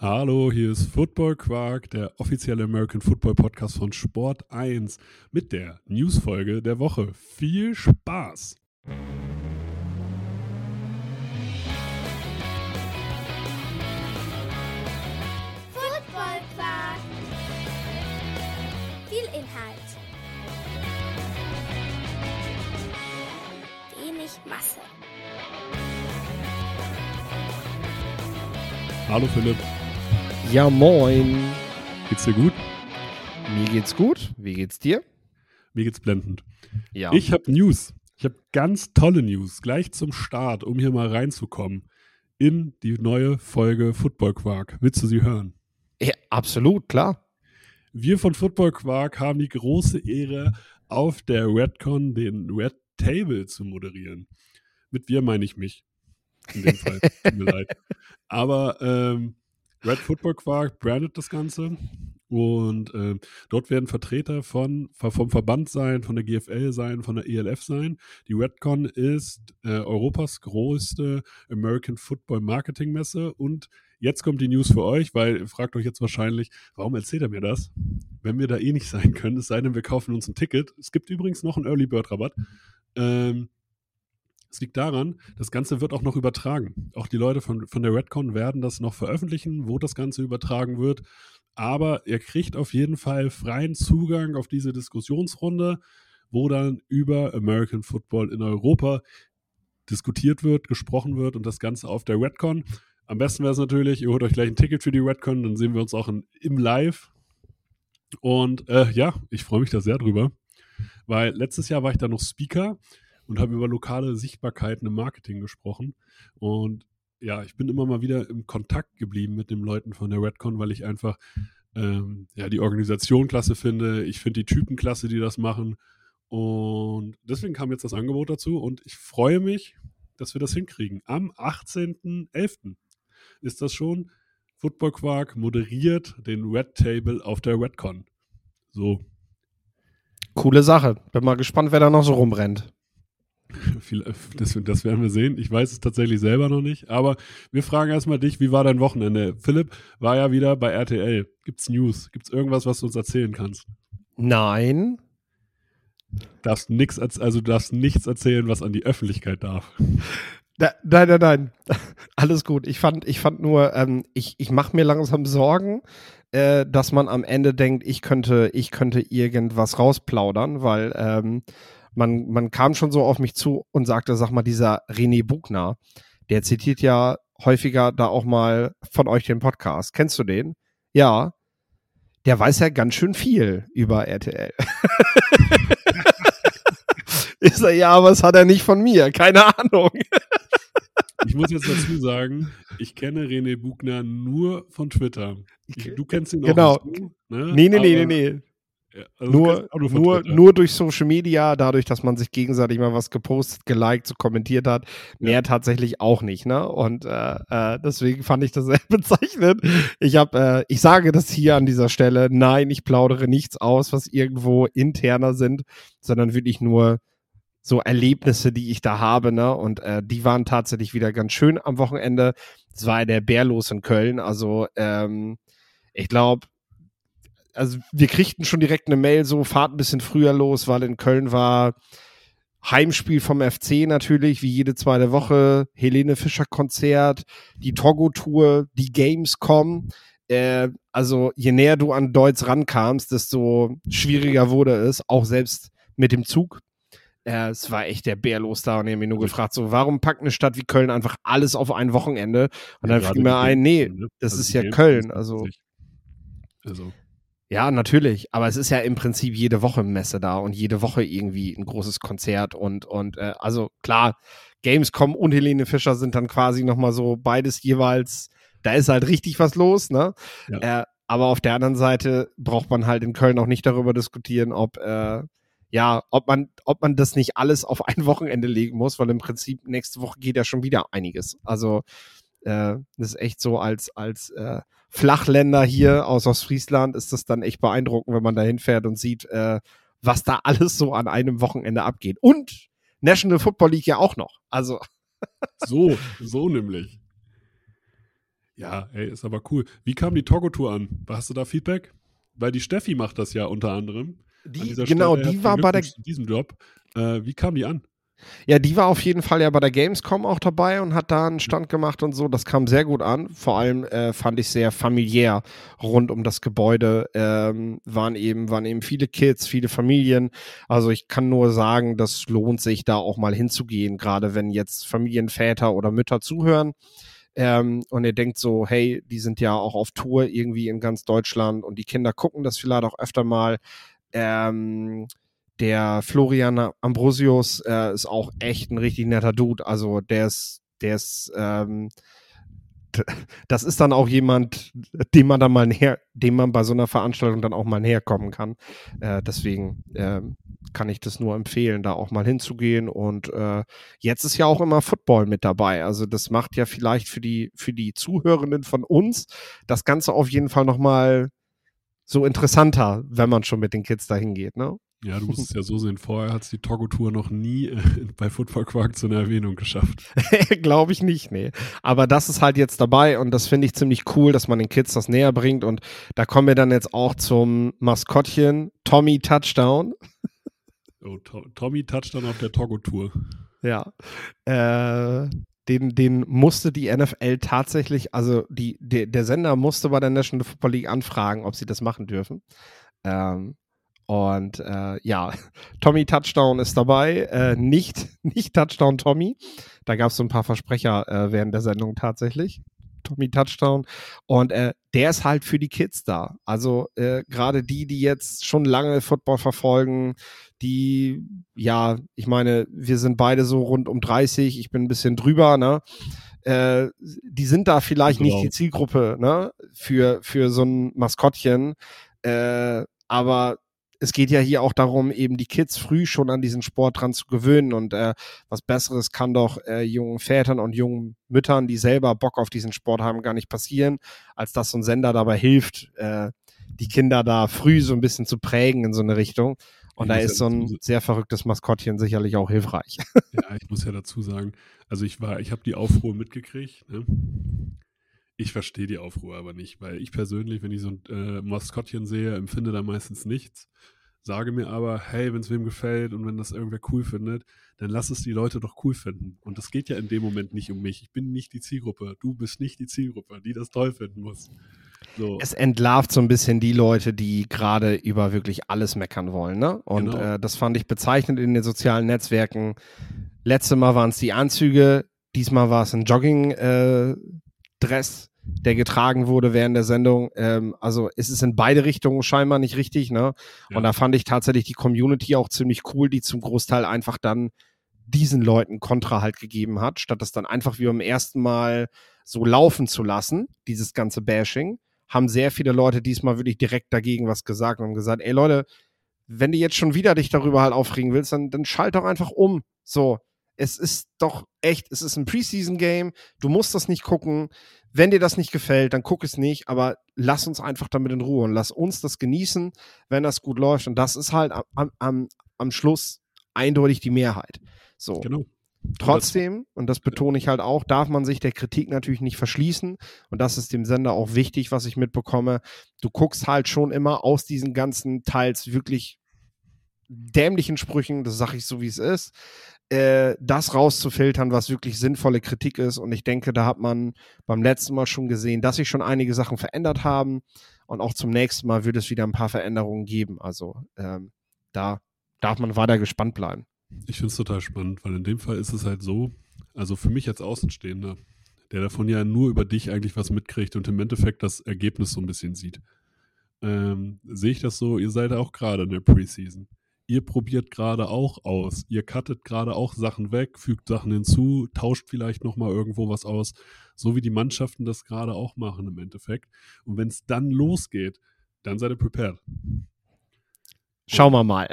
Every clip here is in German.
Hallo, hier ist Football Quark, der offizielle American Football Podcast von Sport 1 mit der Newsfolge der Woche. Viel Spaß! Football Quark. Viel Inhalt. Wenig Masse. Hallo Philipp, Ja, moin. geht's dir gut? Mir geht's gut. Wie geht's dir? Mir geht's blendend. Ja. Ich habe News. Ich habe ganz tolle News gleich zum Start, um hier mal reinzukommen in die neue Folge Football Quark. Willst du sie hören? ja, absolut, klar. Wir von Football Quark haben die große Ehre, auf der Redcon den Red Table zu moderieren. Mit wir meine ich mich. In dem Fall. Tut mir leid. Aber ähm, Red Football Quark brandet das Ganze und ähm, dort werden Vertreter von, vom Verband sein, von der GFL sein, von der ELF sein. Die Redcon ist äh, Europas größte American Football Marketing Messe und jetzt kommt die News für euch, weil ihr fragt euch jetzt wahrscheinlich, warum erzählt er mir das? Wenn wir da eh nicht sein können, es sei denn, wir kaufen uns ein Ticket. Es gibt übrigens noch einen Early Bird Rabatt. Ähm, es liegt daran, das Ganze wird auch noch übertragen. Auch die Leute von, von der Redcon werden das noch veröffentlichen, wo das Ganze übertragen wird. Aber ihr kriegt auf jeden Fall freien Zugang auf diese Diskussionsrunde, wo dann über American Football in Europa diskutiert wird, gesprochen wird und das Ganze auf der Redcon. Am besten wäre es natürlich, ihr holt euch gleich ein Ticket für die Redcon, dann sehen wir uns auch in, im Live. Und äh, ja, ich freue mich da sehr drüber, weil letztes Jahr war ich da noch Speaker und habe über lokale Sichtbarkeiten im Marketing gesprochen. Und ja, ich bin immer mal wieder im Kontakt geblieben mit den Leuten von der Redcon, weil ich einfach ähm, ja, die Organisation klasse finde. Ich finde die Typen klasse, die das machen. Und deswegen kam jetzt das Angebot dazu und ich freue mich, dass wir das hinkriegen. Am 18.11. ist das schon. Football Quark moderiert den Red Table auf der Redcon. So, Coole Sache. Bin mal gespannt, wer da noch so rumrennt. Das, das werden wir sehen. Ich weiß es tatsächlich selber noch nicht. Aber wir fragen erstmal dich, wie war dein Wochenende? Philipp war ja wieder bei RTL. Gibt's News? Gibt's irgendwas, was du uns erzählen kannst? Nein. Darfst nix, also du darfst nichts erzählen, was an die Öffentlichkeit darf. Da, nein, nein, nein. Alles gut. Ich fand, ich fand nur, ähm, ich, ich mache mir langsam Sorgen, äh, dass man am Ende denkt, ich könnte, ich könnte irgendwas rausplaudern, weil ähm, man, man kam schon so auf mich zu und sagte, sag mal, dieser René Bugner, der zitiert ja häufiger da auch mal von euch den Podcast. Kennst du den? Ja. Der weiß ja ganz schön viel über RTL. ich sag, ja, aber das hat er nicht von mir. Keine Ahnung. Ich muss jetzt dazu sagen, ich kenne René Bugner nur von Twitter. Ich, du kennst ihn Genau. auch. nicht, Ne? Nee, nee, nee, nee, Aber- nee. Ja, also Nur, nur, Twitter. nur durch Social Media, dadurch, dass man sich gegenseitig mal was gepostet, geliked, so kommentiert hat, mehr tatsächlich auch nicht, ne? Und äh, äh, deswegen fand ich das sehr bezeichnend. Ich habe, äh, ich sage das hier an dieser Stelle, nein, ich plaudere nichts aus, was irgendwo interner sind, sondern wirklich nur so Erlebnisse, die ich da habe, ne? Und äh, die waren tatsächlich wieder ganz schön am Wochenende. Es war der Bärlos in Köln, also ähm, ich glaube, also wir kriegten schon direkt eine Mail, so fahrt ein bisschen früher los, weil in Köln war Heimspiel vom FC natürlich, wie jede zweite Woche, Helene Fischer Konzert, die Togo-Tour, die Gamescom. Äh, also je näher du an Deutsch rankamst, desto schwieriger wurde es, auch selbst mit dem Zug. Äh, es war echt der Bär los da und ich habe mich nur gefragt, so warum packt eine Stadt wie Köln einfach alles auf ein Wochenende? Und dann Ja, fiel mir ein, nee, ne? das Also ist ja Köln, also Also, ja, natürlich. Aber es ist ja im Prinzip jede Woche Messe da und jede Woche irgendwie ein großes Konzert und, und äh, also klar, Gamescom und Helene Fischer sind dann quasi nochmal so beides jeweils, da ist halt richtig was los, ne? Ja. Äh, aber auf der anderen Seite braucht man halt in Köln auch nicht darüber diskutieren, ob äh, ja, ob man, ob man das nicht alles auf ein Wochenende legen muss, weil im Prinzip nächste Woche geht ja schon wieder einiges. Also äh, das ist echt so als, als äh, Flachländer hier aus Ostfriesland ist das dann echt beeindruckend, wenn man da hinfährt und sieht, äh, was da alles so an einem Wochenende abgeht. Und National Football League ja auch noch. Also, so, so nämlich. Ja, ey, ist aber cool. Wie kam die Togo-Tour an? Hast du da Feedback? Weil die Steffi macht das ja unter anderem. Die, genau, Stelle die war bei der. in diesem Job. Äh, wie kam die an? Ja, die war auf jeden Fall ja bei der Gamescom auch dabei und hat da einen Stand gemacht und so. Das kam sehr gut an. Vor allem äh, fand ich sehr familiär rund um das Gebäude. Ähm, waren eben, waren eben viele Kids, viele Familien. Also ich kann nur sagen, das lohnt sich da auch mal hinzugehen, gerade wenn jetzt Familienväter oder Mütter zuhören. Ähm, und ihr denkt so, hey, die sind ja auch auf Tour irgendwie in ganz Deutschland und die Kinder gucken das vielleicht auch öfter mal. Ähm, der Florian Ambrosius äh, ist auch echt ein richtig netter Dude. Also der ist, der ist, ähm, das ist dann auch jemand, dem man dann mal näher, dem man bei so einer Veranstaltung dann auch mal näher kommen kann. Äh, deswegen äh, kann ich das nur empfehlen, da auch mal hinzugehen. Und äh, jetzt ist ja auch immer Football mit dabei. Also das macht ja vielleicht für die für die Zuhörenden von uns das Ganze auf jeden Fall noch mal so interessanter, wenn man schon mit den Kids dahin geht, ne? Ja, du musst es ja so sehen. Vorher hat es die Togo-Tour noch nie äh, bei Football Quark zu einer Erwähnung geschafft. Glaube ich nicht, nee. Aber das ist halt jetzt dabei und das finde ich ziemlich cool, dass man den Kids das näher bringt. Und da kommen wir dann jetzt auch zum Maskottchen Tommy Touchdown. Oh, to Tommy Touchdown auf der Togo-Tour. Ja. Äh, den, den musste die NFL tatsächlich, also die, die, der Sender musste bei der National Football League anfragen, ob sie das machen dürfen. Ähm, und äh, ja, Tommy Touchdown ist dabei, äh, nicht, nicht Touchdown Tommy. Da gab es so ein paar Versprecher äh, während der Sendung tatsächlich. Tommy Touchdown. Und äh, der ist halt für die Kids da. Also äh, gerade die, die jetzt schon lange Football verfolgen, die, ja, ich meine, wir sind beide so rund um 30, ich bin ein bisschen drüber, ne? Äh, die sind da vielleicht genau. nicht die Zielgruppe, ne? Für, für so ein Maskottchen. Äh, aber es geht ja hier auch darum, eben die Kids früh schon an diesen Sport dran zu gewöhnen. Und äh, was Besseres kann doch äh, jungen Vätern und jungen Müttern, die selber Bock auf diesen Sport haben, gar nicht passieren, als dass so ein Sender dabei hilft, äh, die Kinder da früh so ein bisschen zu prägen in so eine Richtung. Und ich da ist so ein sehr verrücktes Maskottchen sicherlich auch hilfreich. Ja, ich muss ja dazu sagen, also ich war, ich habe die Aufruhr mitgekriegt. Ne? Ich verstehe die Aufruhr aber nicht, weil ich persönlich, wenn ich so ein äh, Maskottchen sehe, empfinde da meistens nichts. Sage mir aber, hey, wenn es wem gefällt und wenn das irgendwer cool findet, dann lass es die Leute doch cool finden. Und das geht ja in dem Moment nicht um mich. Ich bin nicht die Zielgruppe. Du bist nicht die Zielgruppe, die das toll finden muss. So. Es entlarvt so ein bisschen die Leute, die gerade über wirklich alles meckern wollen. Ne? Und genau. äh, das fand ich bezeichnend in den sozialen Netzwerken. Letztes Mal waren es die Anzüge, diesmal war es ein Jogging-Dress. Äh, der getragen wurde während der Sendung. Ähm, also es ist in beide Richtungen scheinbar nicht richtig, ne? Ja. Und da fand ich tatsächlich die Community auch ziemlich cool, die zum Großteil einfach dann diesen Leuten Kontra halt gegeben hat, statt das dann einfach wie beim ersten Mal so laufen zu lassen, dieses ganze Bashing, haben sehr viele Leute diesmal wirklich direkt dagegen was gesagt und haben gesagt, ey Leute, wenn du jetzt schon wieder dich darüber halt aufregen willst, dann, dann schalt doch einfach um. So, es ist doch echt, es ist ein Preseason-Game, du musst das nicht gucken. Wenn dir das nicht gefällt, dann guck es nicht, aber lass uns einfach damit in Ruhe und lass uns das genießen, wenn das gut läuft. Und das ist halt am, am, am Schluss eindeutig die Mehrheit. So. Genau. Trotzdem, und das betone ich halt auch, darf man sich der Kritik natürlich nicht verschließen. Und das ist dem Sender auch wichtig, was ich mitbekomme. Du guckst halt schon immer aus diesen ganzen teils wirklich dämlichen Sprüchen, das sage ich so, wie es ist, äh, das rauszufiltern, was wirklich sinnvolle Kritik ist. Und ich denke, da hat man beim letzten Mal schon gesehen, dass sich schon einige Sachen verändert haben. Und auch zum nächsten Mal wird es wieder ein paar Veränderungen geben. Also ähm, da darf man weiter gespannt bleiben. Ich finde es total spannend, weil in dem Fall ist es halt so, also für mich als Außenstehender, der davon ja nur über dich eigentlich was mitkriegt und im Endeffekt das Ergebnis so ein bisschen sieht, ähm, sehe ich das so, ihr seid auch gerade in der Preseason ihr probiert gerade auch aus. Ihr cuttet gerade auch Sachen weg, fügt Sachen hinzu, tauscht vielleicht nochmal irgendwo was aus, so wie die Mannschaften das gerade auch machen im Endeffekt. Und wenn es dann losgeht, dann seid ihr prepared. Schauen wir mal.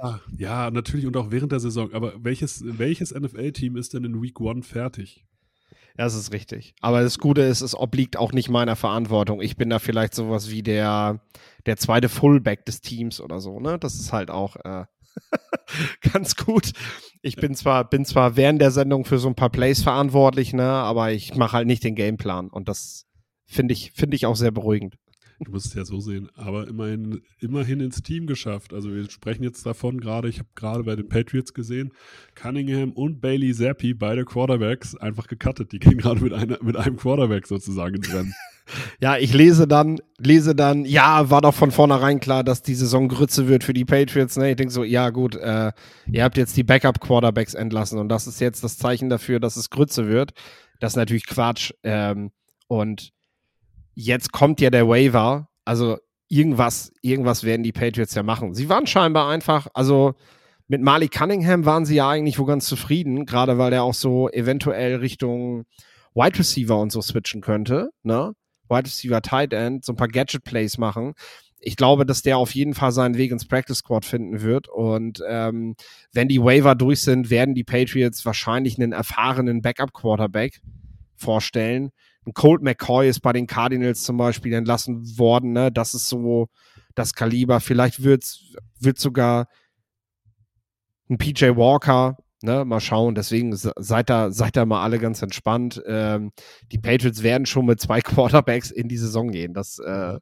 ja, ja, natürlich und auch während der Saison. Aber welches, welches NFL-Team ist denn in Week One fertig? Das ist richtig. Aber das Gute ist, es obliegt auch nicht meiner Verantwortung. Ich bin da vielleicht sowas wie der, der zweite Fullback des Teams oder so, ne? Das ist halt auch äh, ganz gut. Ich bin zwar, bin zwar während der Sendung für so ein paar Plays verantwortlich, ne, aber ich mache halt nicht den Gameplan. Und das finde ich, finde ich auch sehr beruhigend. Du musst es ja so sehen, aber immerhin, immerhin ins Team geschafft. Also wir sprechen jetzt davon gerade, ich habe gerade bei den Patriots gesehen, Cunningham und Bailey Zappi, beide Quarterbacks, einfach gecuttet. Die gehen gerade mit, mit einem Quarterback sozusagen ins Rennen. Ja, ich lese dann, lese dann, ja, war doch von vornherein klar, dass die Saison Grütze wird für die Patriots. Ne? Ich denke so, ja gut, äh, ihr habt jetzt die Backup-Quarterbacks entlassen und das ist jetzt das Zeichen dafür, dass es Grütze wird. Das ist natürlich Quatsch. Ähm, und jetzt kommt ja der Waiver. Also irgendwas, irgendwas werden die Patriots ja machen. Sie waren scheinbar einfach, also mit Malik Cunningham waren sie ja eigentlich wo ganz zufrieden, gerade weil der auch so eventuell Richtung Wide Receiver und so switchen könnte, ne? Wide Receiver, Tight End, so ein paar Gadget Plays machen. Ich glaube, dass der auf jeden Fall seinen Weg ins Practice Squad finden wird. Und ähm, wenn die Waiver durch sind, werden die Patriots wahrscheinlich einen erfahrenen Backup Quarterback vorstellen. Ein Colt McCoy ist bei den Cardinals zum Beispiel entlassen worden. Ne? Das ist so das Kaliber. Vielleicht wird wird sogar ein PJ Walker Ne, mal schauen. Deswegen seid da, seid da mal alle ganz entspannt. Ähm, die Patriots werden schon mit zwei Quarterbacks in die Saison gehen. Das äh,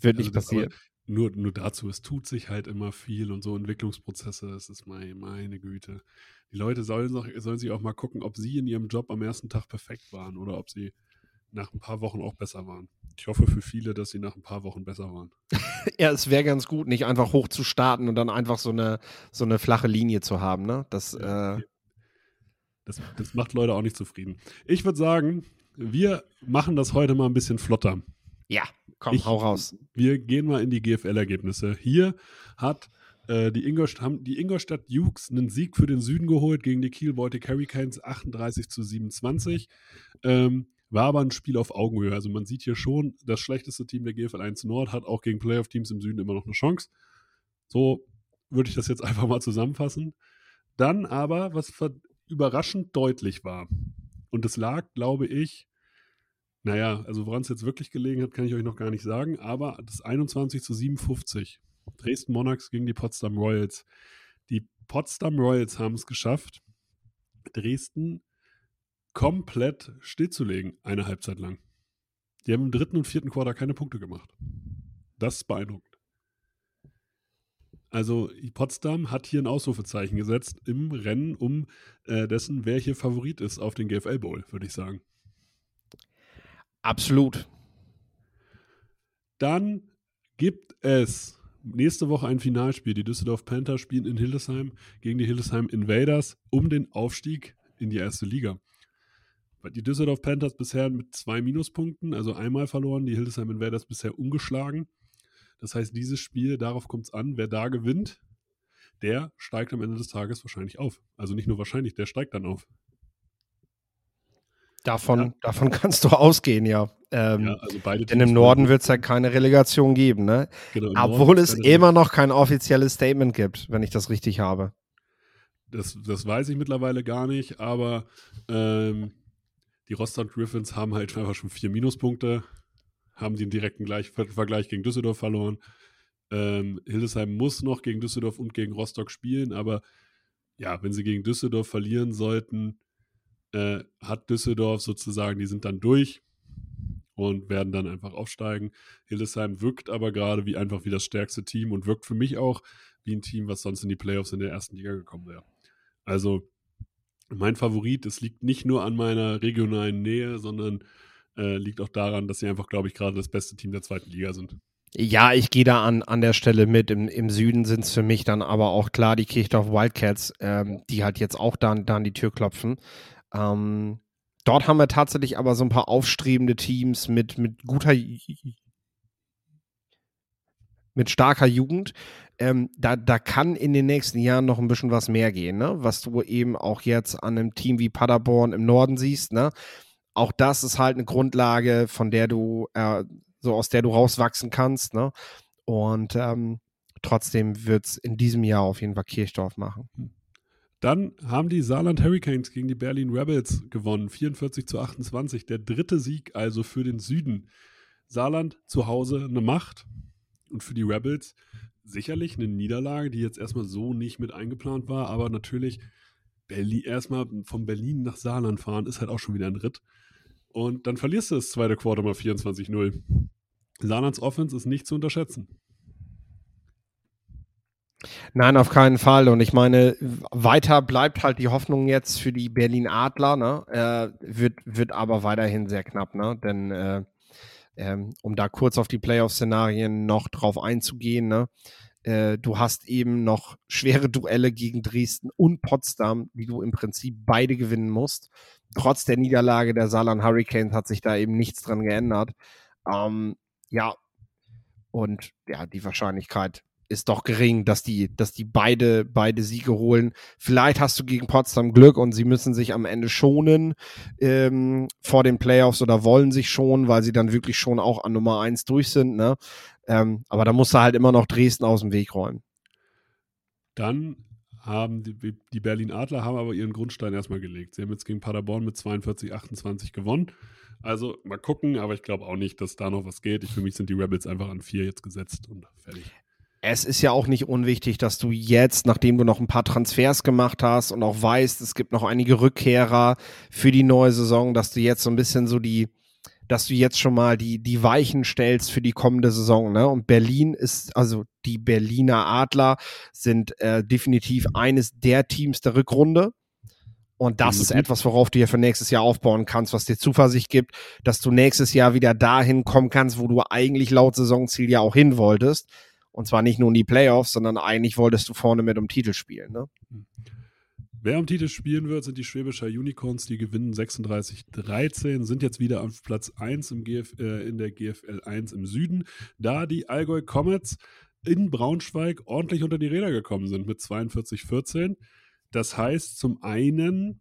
wird nicht also, passieren. Nur, nur dazu, es tut sich halt immer viel und so Entwicklungsprozesse, das ist meine, meine Güte. Die Leute sollen, sollen sich auch mal gucken, ob sie in ihrem Job am ersten Tag perfekt waren oder ob sie nach ein paar Wochen auch besser waren. Ich hoffe für viele, dass sie nach ein paar Wochen besser waren. ja, es wäre ganz gut, nicht einfach hoch zu starten und dann einfach so eine, so eine flache Linie zu haben. Ne? Das, äh das, das macht Leute auch nicht zufrieden. Ich würde sagen, wir machen das heute mal ein bisschen flotter. Ja, komm, ich, hau raus. Wir gehen mal in die GFL-Ergebnisse. Hier hat äh, die, Ingolstadt, haben die Ingolstadt Dukes einen Sieg für den Süden geholt gegen die Kiel Baltic Hurricanes 38 zu 27. Ähm, war aber ein Spiel auf Augenhöhe. Also man sieht hier schon, das schlechteste Team der GFL 1 Nord hat auch gegen Playoff-Teams im Süden immer noch eine Chance. So würde ich das jetzt einfach mal zusammenfassen. Dann aber, was überraschend deutlich war, und es lag, glaube ich, naja, also woran es jetzt wirklich gelegen hat, kann ich euch noch gar nicht sagen, aber das 21 zu 57. Dresden Monarchs gegen die Potsdam Royals. Die Potsdam Royals haben es geschafft, Dresden komplett stillzulegen, eine Halbzeit lang. Die haben im dritten und vierten Quarter keine Punkte gemacht. Das ist beeindruckend. Also Potsdam hat hier ein Ausrufezeichen gesetzt im Rennen um äh, dessen, wer hier Favorit ist auf den GFL Bowl, würde ich sagen. Absolut. Dann gibt es nächste Woche ein Finalspiel. Die Düsseldorf Panther spielen in Hildesheim gegen die Hildesheim Invaders um den Aufstieg in die erste Liga die Düsseldorf Panthers bisher mit zwei Minuspunkten, also einmal verloren, die Hildesheim Invaders bisher ungeschlagen. Das heißt, dieses Spiel, darauf kommt es an, wer da gewinnt, der steigt am Ende des Tages wahrscheinlich auf. Also nicht nur wahrscheinlich, der steigt dann auf. Davon, ja. davon kannst du ausgehen, ja. Ähm, ja also denn im Norden wird es ja keine Relegation geben, ne? Genau, Obwohl es immer noch kein offizielles Statement gibt, wenn ich das richtig habe. Das, das weiß ich mittlerweile gar nicht, aber ähm, die Rostock Griffins haben halt einfach schon vier Minuspunkte, haben den direkten Gleich Vergleich gegen Düsseldorf verloren. Ähm, Hildesheim muss noch gegen Düsseldorf und gegen Rostock spielen, aber ja, wenn sie gegen Düsseldorf verlieren sollten, äh, hat Düsseldorf sozusagen, die sind dann durch und werden dann einfach aufsteigen. Hildesheim wirkt aber gerade wie einfach wie das stärkste Team und wirkt für mich auch wie ein Team, was sonst in die Playoffs in der ersten Liga gekommen wäre. Also mein Favorit. Es liegt nicht nur an meiner regionalen Nähe, sondern äh, liegt auch daran, dass sie einfach, glaube ich, gerade das beste Team der zweiten Liga sind. Ja, ich gehe da an, an der Stelle mit. Im, im Süden sind es für mich dann aber auch klar die Kirchdorf Wildcats, ähm, die halt jetzt auch da, an die Tür klopfen. Ähm, dort haben wir tatsächlich aber so ein paar aufstrebende Teams mit, mit guter mit starker Jugend, ähm, da, da kann in den nächsten Jahren noch ein bisschen was mehr gehen, ne? was du eben auch jetzt an einem Team wie Paderborn im Norden siehst. Ne? Auch das ist halt eine Grundlage, von der du, äh, so aus der du rauswachsen kannst. Ne? Und ähm, trotzdem wird es in diesem Jahr auf jeden Fall Kirchdorf machen. Dann haben die Saarland Hurricanes gegen die Berlin Rebels gewonnen, 44 zu 28. Der dritte Sieg also für den Süden. Saarland zu Hause eine Macht, und für die Rebels sicherlich eine Niederlage, die jetzt erstmal so nicht mit eingeplant war, aber natürlich Berlin, erstmal von Berlin nach Saarland fahren ist halt auch schon wieder ein Ritt. Und dann verlierst du das zweite Quarter mal 24-0. Saarlands Offense ist nicht zu unterschätzen. Nein, auf keinen Fall. Und ich meine, weiter bleibt halt die Hoffnung jetzt für die Berlin Adler, ne? Äh, wird, wird aber weiterhin sehr knapp, ne? Denn äh, ähm, um da kurz auf die Playoff-Szenarien noch drauf einzugehen, ne? Äh, du hast eben noch schwere Duelle gegen Dresden und Potsdam, die du im Prinzip beide gewinnen musst. Trotz der Niederlage der Saarland Hurricanes hat sich da eben nichts dran geändert. Ähm, ja, und ja, die Wahrscheinlichkeit ist doch gering, dass die, dass die beide, beide Siege holen. Vielleicht hast du gegen Potsdam Glück und sie müssen sich am Ende schonen ähm, vor den Playoffs oder wollen sich schonen, weil sie dann wirklich schon auch an Nummer eins durch sind. Ne? Ähm, aber da musst du halt immer noch Dresden aus dem Weg räumen. Dann haben die, die Berlin Adler haben aber ihren Grundstein erstmal gelegt. Sie haben jetzt gegen Paderborn mit 42, 28 gewonnen. Also mal gucken, aber ich glaube auch nicht, dass da noch was geht. Ich, für mich sind die Rebels einfach an vier jetzt gesetzt und fertig. Es ist ja auch nicht unwichtig, dass du jetzt, nachdem du noch ein paar Transfers gemacht hast und auch weißt, es gibt noch einige Rückkehrer für die neue Saison, dass du jetzt so ein bisschen so die, dass du jetzt schon mal die, die Weichen stellst für die kommende Saison. Ne? Und Berlin ist, also die Berliner Adler sind äh, definitiv eines der Teams der Rückrunde. Und das mhm. ist etwas, worauf du ja für nächstes Jahr aufbauen kannst, was dir Zuversicht gibt, dass du nächstes Jahr wieder dahin kommen kannst, wo du eigentlich laut Saisonziel ja auch hin wolltest. Und zwar nicht nur in die Playoffs, sondern eigentlich wolltest du vorne mit um Titel spielen. Ne? Mhm. Wer um Titel spielen wird, sind die Schwäbischer Unicorns, die gewinnen 36-13, sind jetzt wieder auf Platz 1 im GF, äh, in der GFL 1 im Süden, da die Allgäu Comets in Braunschweig ordentlich unter die Räder gekommen sind mit 42-14. Das heißt, zum einen,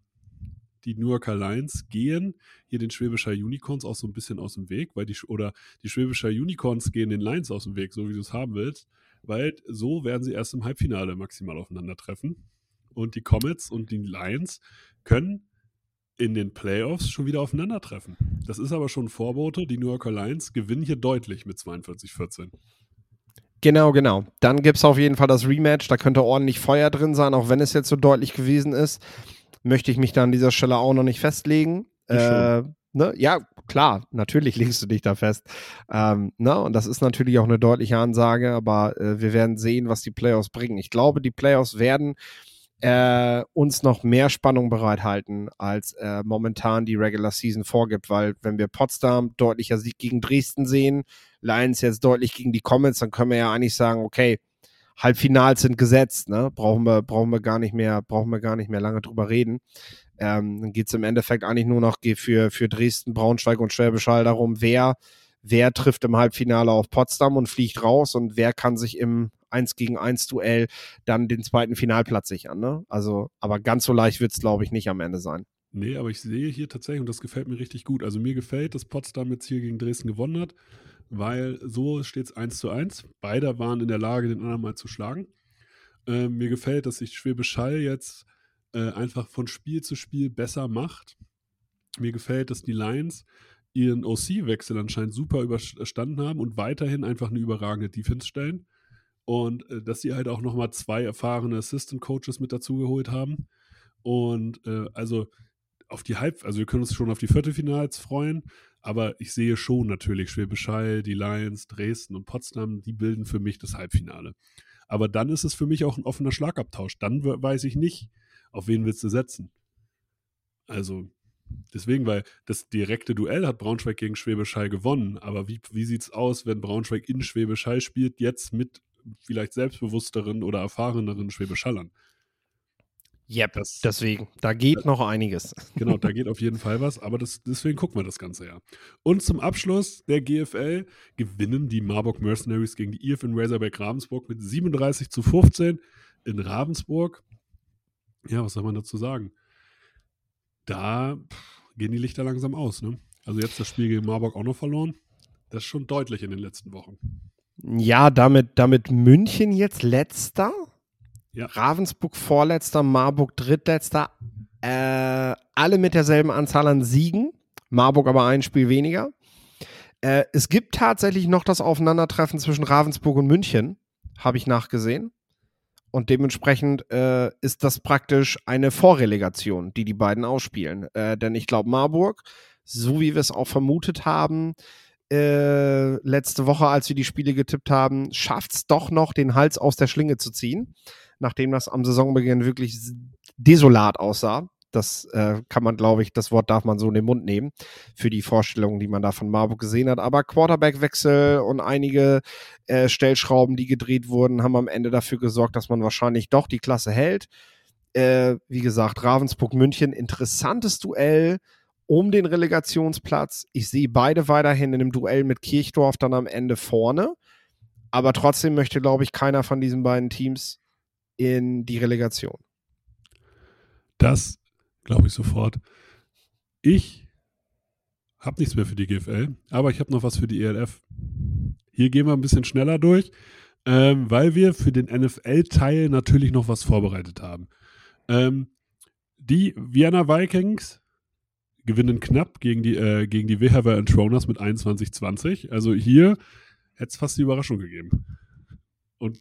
die New Yorker Lions gehen hier den Schwäbischer Unicorns auch so ein bisschen aus dem Weg, weil die, oder die Schwäbischer Unicorns gehen den Lions aus dem Weg, so wie du es haben willst, weil so werden sie erst im Halbfinale maximal aufeinandertreffen. Und die Comets und die Lions können in den Playoffs schon wieder aufeinandertreffen. Das ist aber schon Vorbote. Die New Yorker Lions gewinnen hier deutlich mit 42-14. Genau, genau. Dann gibt es auf jeden Fall das Rematch. Da könnte ordentlich Feuer drin sein, auch wenn es jetzt so deutlich gewesen ist. Möchte ich mich da an dieser Stelle auch noch nicht festlegen. Äh, ne? Ja, klar, natürlich legst du dich da fest. Ähm, ne? Und das ist natürlich auch eine deutliche Ansage, aber äh, wir werden sehen, was die Playoffs bringen. Ich glaube, die Playoffs werden äh, uns noch mehr Spannung bereithalten, als äh, momentan die Regular Season vorgibt, weil wenn wir Potsdam deutlicher Sieg gegen Dresden sehen, Lions jetzt deutlich gegen die Comets, dann können wir ja eigentlich sagen, okay, Halbfinals sind gesetzt, ne? Brauchen wir, brauchen wir gar nicht mehr, brauchen wir gar nicht mehr lange drüber reden. Ähm, dann geht es im Endeffekt eigentlich nur noch für, für Dresden, Braunschweig und Schwäbisch Hall darum, wer, wer trifft im Halbfinale auf Potsdam und fliegt raus und wer kann sich im 1 gegen 1 Duell dann den zweiten Finalplatz sichern. Ne? Also, aber ganz so leicht wird es, glaube ich, nicht am Ende sein. Nee, aber ich sehe hier tatsächlich, und das gefällt mir richtig gut. Also mir gefällt, dass Potsdam jetzt hier gegen Dresden gewonnen hat, weil so steht es 1 zu 1. Beide waren in der Lage, den anderen mal zu schlagen. Äh, mir gefällt, dass sich Schwäbisch Hall jetzt äh, einfach von Spiel zu Spiel besser macht. Mir gefällt, dass die Lions ihren OC-Wechsel anscheinend super überstanden haben und weiterhin einfach eine überragende Defense stellen. Und äh, dass sie halt auch nochmal zwei erfahrene Assistant Coaches mit dazugeholt haben. Und äh, also auf die Halb, also wir können uns schon auf die Viertelfinals freuen, aber ich sehe schon natürlich Schwäbisch Hall, die Lions, Dresden und Potsdam, die bilden für mich das Halbfinale. Aber dann ist es für mich auch ein offener Schlagabtausch. Dann weiß ich nicht, auf wen willst du setzen. Also deswegen, weil das direkte Duell hat Braunschweig gegen Schwäbisch Hall gewonnen. Aber wie, wie sieht es aus, wenn Braunschweig in Schwäbisch Hall spielt, jetzt mit vielleicht selbstbewussteren oder erfahreneren Schwäbisch Hallern? Yep, das, deswegen, da geht das, noch einiges. Genau, da geht auf jeden Fall was, aber das, deswegen gucken wir das Ganze ja. Und zum Abschluss der GFL gewinnen die Marburg Mercenaries gegen die IFN Razorback Ravensburg mit 37 zu 15 in Ravensburg. Ja, was soll man dazu sagen? Da gehen die Lichter langsam aus. Ne? Also jetzt das Spiel gegen Marburg auch noch verloren. Das ist schon deutlich in den letzten Wochen. Ja, damit, damit München jetzt letzter ja. Ravensburg vorletzter, Marburg drittletzter. Äh, alle mit derselben Anzahl an Siegen. Marburg aber ein Spiel weniger. Äh, es gibt tatsächlich noch das Aufeinandertreffen zwischen Ravensburg und München, habe ich nachgesehen. Und dementsprechend äh, ist das praktisch eine Vorrelegation, die die beiden ausspielen. Äh, denn ich glaube, Marburg so wie wir es auch vermutet haben, äh, letzte Woche, als wir die Spiele getippt haben, schafft es doch noch, den Hals aus der Schlinge zu ziehen, nachdem das am Saisonbeginn wirklich desolat aussah. Das äh, kann man, glaube ich, das Wort darf man so in den Mund nehmen für die Vorstellungen, die man da von Marburg gesehen hat. Aber Quarterback-Wechsel und einige äh, Stellschrauben, die gedreht wurden, haben am Ende dafür gesorgt, dass man wahrscheinlich doch die Klasse hält. Äh, wie gesagt, Ravensburg München, interessantes Duell um den Relegationsplatz. Ich sehe beide weiterhin in einem Duell mit Kirchdorf dann am Ende vorne. Aber trotzdem möchte, glaube ich, keiner von diesen beiden Teams in die Relegation. Das glaube ich sofort. Ich habe nichts mehr für die GFL, aber ich habe noch was für die ELF. Hier gehen wir ein bisschen schneller durch, ähm, weil wir für den NFL-Teil natürlich noch was vorbereitet haben. Ähm, die Vienna Vikings gewinnen knapp gegen die, äh, gegen die WHW and Troners mit 21-20. Also hier hätte es fast die Überraschung gegeben. Und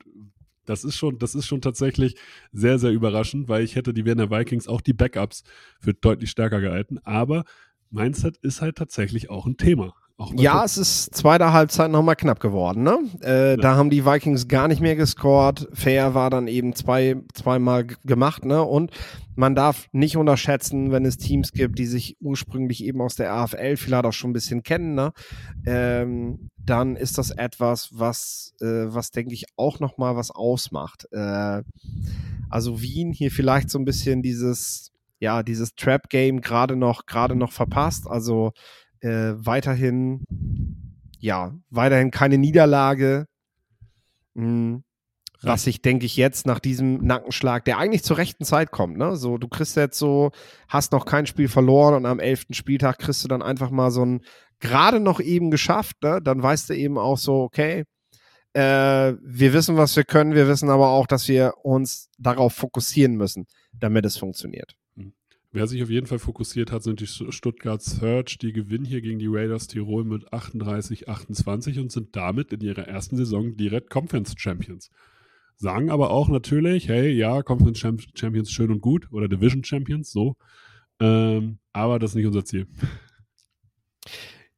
das ist schon, das ist schon tatsächlich sehr, sehr überraschend, weil ich hätte die Vienna Vikings auch die Backups für deutlich stärker gehalten. Aber Mindset ist halt tatsächlich auch ein Thema. Ja, es ist zweiter Halbzeit nochmal knapp geworden. Ne? Äh, ja. Da haben die Vikings gar nicht mehr gescored. Fair war dann eben zwei, zweimal gemacht. Ne? Und man darf nicht unterschätzen, wenn es Teams gibt, die sich ursprünglich eben aus der AFL vielleicht auch schon ein bisschen kennen. Ne? Ähm, dann ist das etwas, was, äh, was denke ich auch nochmal was ausmacht. Äh, also Wien hier vielleicht so ein bisschen dieses, ja, dieses Trap-Game gerade noch, gerade noch verpasst. Also äh, weiterhin, ja, weiterhin keine Niederlage. Hm, was ich, denke ich, jetzt nach diesem Nackenschlag, der eigentlich zur rechten Zeit kommt, ne? So, du kriegst jetzt so, hast noch kein Spiel verloren und am elften Spieltag kriegst du dann einfach mal so ein gerade noch eben geschafft, ne? Dann weißt du eben auch so, okay, äh, wir wissen, was wir können, wir wissen aber auch, dass wir uns darauf fokussieren müssen, damit es funktioniert. Wer sich auf jeden Fall fokussiert hat, sind die Stuttgart Search. Die gewinnen hier gegen die Raiders Tirol mit 38-28 und sind damit in ihrer ersten Saison direkt Conference Champions. Sagen aber auch natürlich, hey, ja, Conference Champions schön und gut oder Division Champions, so. Ähm, aber das ist nicht unser Ziel.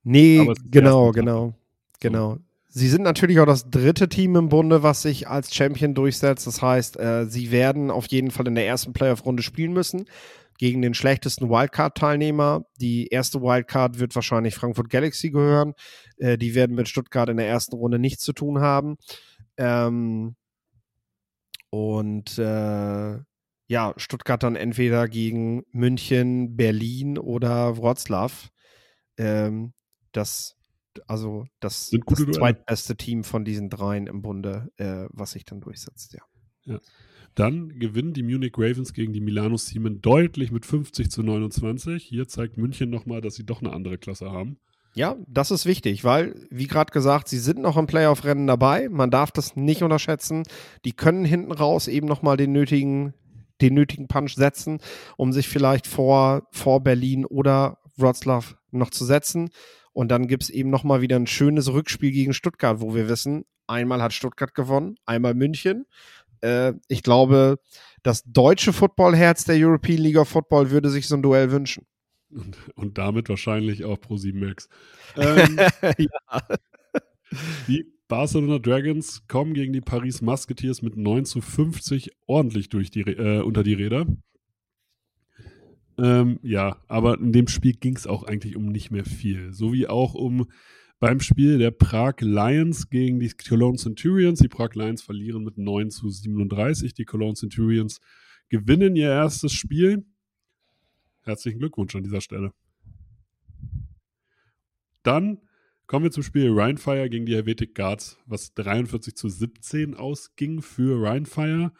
Nee, genau, genau, genau. Sie sind natürlich auch das dritte Team im Bunde, was sich als Champion durchsetzt. Das heißt, äh, sie werden auf jeden Fall in der ersten Playoff-Runde spielen müssen gegen den schlechtesten Wildcard-Teilnehmer. Die erste Wildcard wird wahrscheinlich Frankfurt Galaxy gehören. Äh, die werden mit Stuttgart in der ersten Runde nichts zu tun haben. Ähm, und äh, ja, Stuttgart dann entweder gegen München, Berlin oder Wroclaw. Ähm, das also das, das zweitbeste Team von diesen dreien im Bunde, äh, was sich dann durchsetzt, ja. ja. Dann gewinnen die Munich Ravens gegen die Milano Siemen deutlich mit 50 zu 29. Hier zeigt München nochmal, dass sie doch eine andere Klasse haben. Ja, das ist wichtig, weil, wie gerade gesagt, sie sind noch im Playoff-Rennen dabei. Man darf das nicht unterschätzen. Die können hinten raus eben nochmal den nötigen, den nötigen Punch setzen, um sich vielleicht vor, vor Berlin oder Wroclaw noch zu setzen. Und dann gibt es eben nochmal wieder ein schönes Rückspiel gegen Stuttgart, wo wir wissen, einmal hat Stuttgart gewonnen, einmal München äh, ich glaube, das deutsche Footballherz der European League of Football würde sich so ein Duell wünschen. Und, und damit wahrscheinlich auch Pro 7 Max. Ähm, ja. Die Barcelona Dragons kommen gegen die Paris Musketeers mit 9 zu 50 ordentlich durch die, äh, unter die Räder. Ähm, ja, aber in dem Spiel ging es auch eigentlich um nicht mehr viel. So wie auch um beim Spiel der Prag Lions gegen die Cologne Centurions. Die Prag Lions verlieren mit 9 zu 37. Die Cologne Centurions gewinnen ihr erstes Spiel. Herzlichen Glückwunsch an dieser Stelle. Dann kommen wir zum Spiel Rheinfire gegen die Helvetic Guards, was 43 zu 17 ausging für Rheinfire.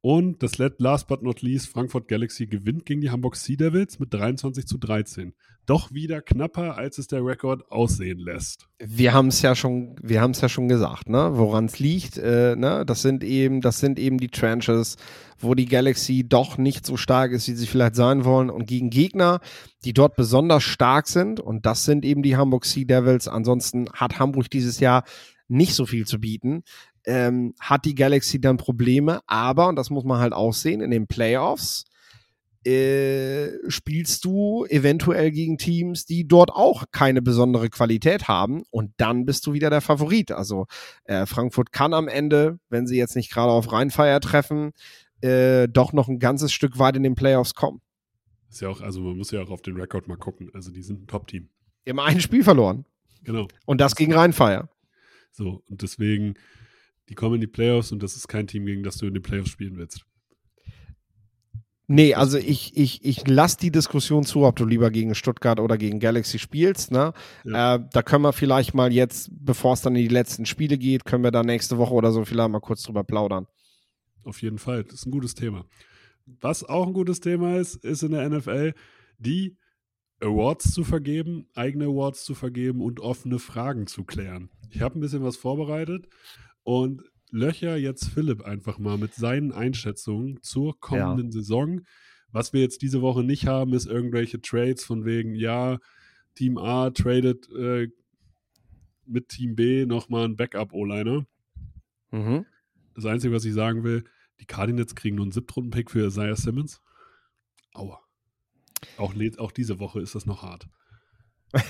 Und das last but not least, Frankfurt Galaxy gewinnt gegen die Hamburg Sea Devils mit 23 zu 13. Doch wieder knapper, als es der Rekord aussehen lässt. Wir haben es ja schon, wir haben es ja schon gesagt, ne? Woran es liegt, äh, ne? Das sind eben, das sind eben die Trenches, wo die Galaxy doch nicht so stark ist, wie sie vielleicht sein wollen. Und gegen Gegner, die dort besonders stark sind, und das sind eben die Hamburg Sea Devils. Ansonsten hat Hamburg dieses Jahr nicht so viel zu bieten ähm, hat die Galaxy dann Probleme, aber, und das muss man halt auch sehen, in den Playoffs äh, spielst du eventuell gegen Teams, die dort auch keine besondere Qualität haben und dann bist du wieder der Favorit. Also äh, Frankfurt kann am Ende, wenn sie jetzt nicht gerade auf Rheinfeier treffen, äh, doch noch ein ganzes Stück weit in den Playoffs kommen. Ist ja auch, also man muss ja auch auf den Rekord mal gucken. Also die sind ein Top-Team. Die haben ein Spiel verloren. Genau. Und das gegen Rheinfeier. So, und deswegen, die kommen in die Playoffs und das ist kein Team, gegen das du in den Playoffs spielen willst. Nee, also ich, ich, ich lasse die Diskussion zu, ob du lieber gegen Stuttgart oder gegen Galaxy spielst. Ne? Ja. Äh, da können wir vielleicht mal jetzt, bevor es dann in die letzten Spiele geht, können wir da nächste Woche oder so vielleicht mal kurz drüber plaudern. Auf jeden Fall. Das ist ein gutes Thema. Was auch ein gutes Thema ist, ist in der NFL, die Awards zu vergeben, eigene Awards zu vergeben und offene Fragen zu klären. Ich habe ein bisschen was vorbereitet und löcher jetzt Philipp einfach mal mit seinen Einschätzungen zur kommenden Saison. Was wir jetzt diese Woche nicht haben, ist irgendwelche Trades von wegen, ja, Team A tradet äh, mit Team B nochmal einen Backup-O-Liner. Mhm. Das Einzige, was ich sagen will, die Cardinals kriegen nur einen Siebtrunden-Pick für Isaiah Simmons. Aua. Auch, auch diese Woche ist das noch hart.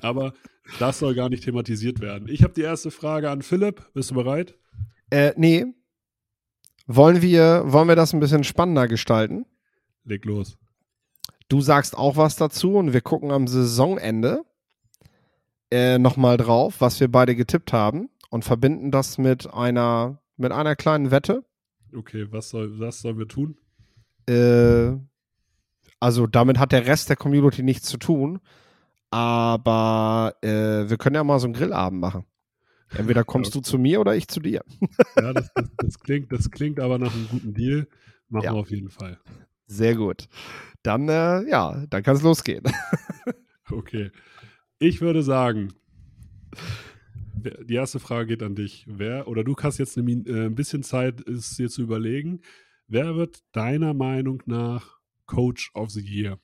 Aber das soll gar nicht thematisiert werden. Ich habe die erste Frage an Philipp. Bist du bereit? Äh, nee. Wollen wir, wollen wir das ein bisschen spannender gestalten? Leg los. Du sagst auch was dazu und wir gucken am Saisonende äh, nochmal drauf, was wir beide getippt haben und verbinden das mit einer, mit einer kleinen Wette. Okay, was, soll, was sollen wir tun? Äh, also damit hat der Rest der Community nichts zu tun. Aber äh, wir können ja mal so einen Grillabend machen. Entweder kommst du zu mir oder ich zu dir. Ja, das, das, das, klingt, das klingt aber nach einem guten Deal. Machen Ja. wir auf jeden Fall. Sehr gut. Dann, äh, ja, dann kann es losgehen. Okay. Ich würde sagen, die erste Frage geht an dich. Wer, oder du hast jetzt eine, äh, ein bisschen Zeit, es dir zu überlegen. Wer wird deiner Meinung nach Coach of the Year?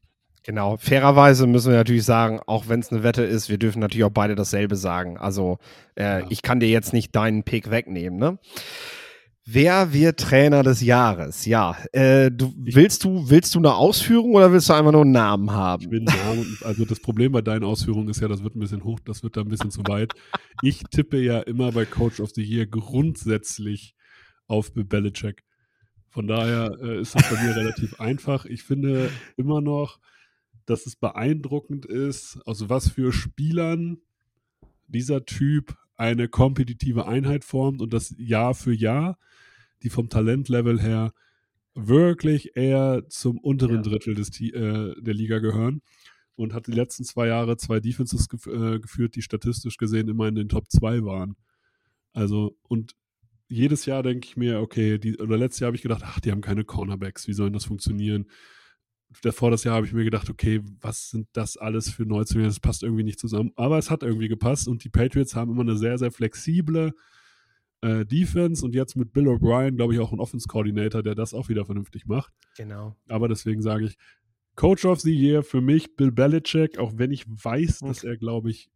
Genau. Fairerweise müssen wir natürlich sagen, auch wenn es eine Wette ist, wir dürfen natürlich auch beide dasselbe sagen. Also, äh, Ja. ich kann dir jetzt nicht deinen Pick wegnehmen, ne? Wer wird Trainer des Jahres? Ja, äh, du, willst du willst du eine Ausführung oder willst du einfach nur einen Namen Ich haben? bin Namen, also das Problem bei deinen Ausführungen ist ja, das wird ein bisschen hoch, das wird da ein bisschen zu weit. Ich tippe ja immer bei Coach of the Year grundsätzlich auf Bill Belichick. Von daher äh, ist das bei mir relativ einfach. Ich finde immer noch, dass es beeindruckend ist, aus was für Spielern dieser Typ eine kompetitive Einheit formt und das Jahr für Jahr, die vom Talentlevel her wirklich eher zum unteren Ja. Drittel des, äh, der Liga gehören und hat die letzten zwei Jahre zwei Defenses gef äh, geführt, die statistisch gesehen immer in den Top 2 waren. Also, und jedes Jahr denke ich mir, okay, die, oder letztes Jahr habe ich gedacht, ach, die haben keine Cornerbacks, wie soll denn das funktionieren? Davor das Jahr habe ich mir gedacht, okay, was sind das alles für Neuzugänge? Das passt irgendwie nicht zusammen. Aber es hat irgendwie gepasst und die Patriots haben immer eine sehr, sehr flexible äh, Defense und jetzt mit Bill O'Brien, glaube ich, auch ein Offense-Coordinator, der das auch wieder vernünftig macht. Genau. Aber deswegen sage ich, Coach of the Year für mich Bill Belichick, auch wenn ich weiß, dass er, glaube ich,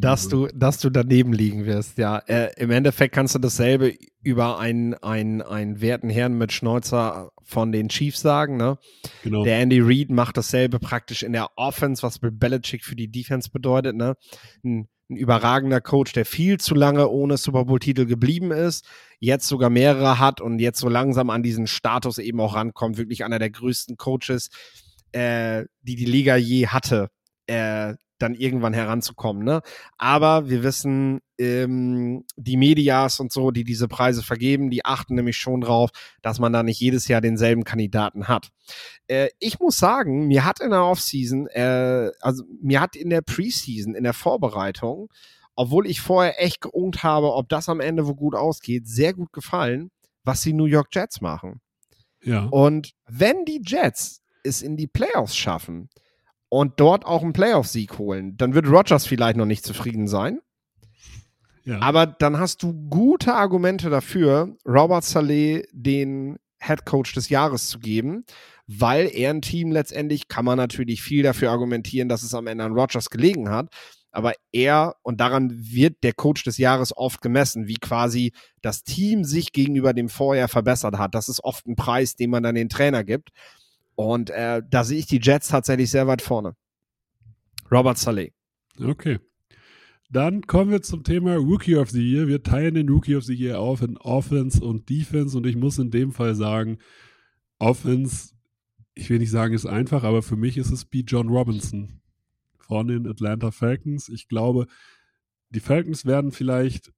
Dass du, dass du daneben liegen wirst, ja. Äh, Im Endeffekt kannst du dasselbe über einen, einen, einen werten Herrn mit Schnäuzer von den Chiefs sagen, ne? Genau. Der Andy Reid macht dasselbe praktisch in der Offense, was Bill Belichick für die Defense bedeutet. Ne? Ein, ein überragender Coach, der viel zu lange ohne Super Bowl-Titel geblieben ist, jetzt sogar mehrere hat und jetzt so langsam an diesen Status eben auch rankommt. Wirklich einer der größten Coaches, äh, die die Liga je hatte, äh, dann irgendwann heranzukommen. Ne? Aber wir wissen, ähm, die Medias und so, die diese Preise vergeben, die achten nämlich schon drauf, dass man da nicht jedes Jahr denselben Kandidaten hat. Äh, ich muss sagen, mir hat in der Offseason, äh, also mir hat in der Preseason, in der Vorbereitung, obwohl ich vorher echt geungt habe, ob das am Ende wo gut ausgeht, sehr gut gefallen, was die New York Jets machen. ja. Und wenn die Jets es in die Playoffs schaffen und dort auch einen Playoff-Sieg holen, dann wird Rodgers vielleicht noch nicht zufrieden sein. ja. Aber dann hast du gute Argumente dafür, Robert Saleh den Head Coach des Jahres zu geben, weil er ein Team letztendlich, kann man natürlich viel dafür argumentieren, dass es am Ende an Rodgers gelegen hat. Aber er, und daran wird der Coach des Jahres oft gemessen, wie quasi das Team sich gegenüber dem Vorjahr verbessert hat. Das ist oft ein Preis, den man dann den Trainer gibt. Und äh, da sehe ich die Jets tatsächlich sehr weit vorne. Robert Saleh. Okay. Dann kommen wir zum Thema Rookie of the Year. Wir teilen den Rookie of the Year auf in Offense und Defense und ich muss in dem Fall sagen, Offense, ich will nicht sagen, ist einfach, aber für mich ist es B. John Robinson von den Atlanta Falcons. Ich glaube, die Falcons werden vielleicht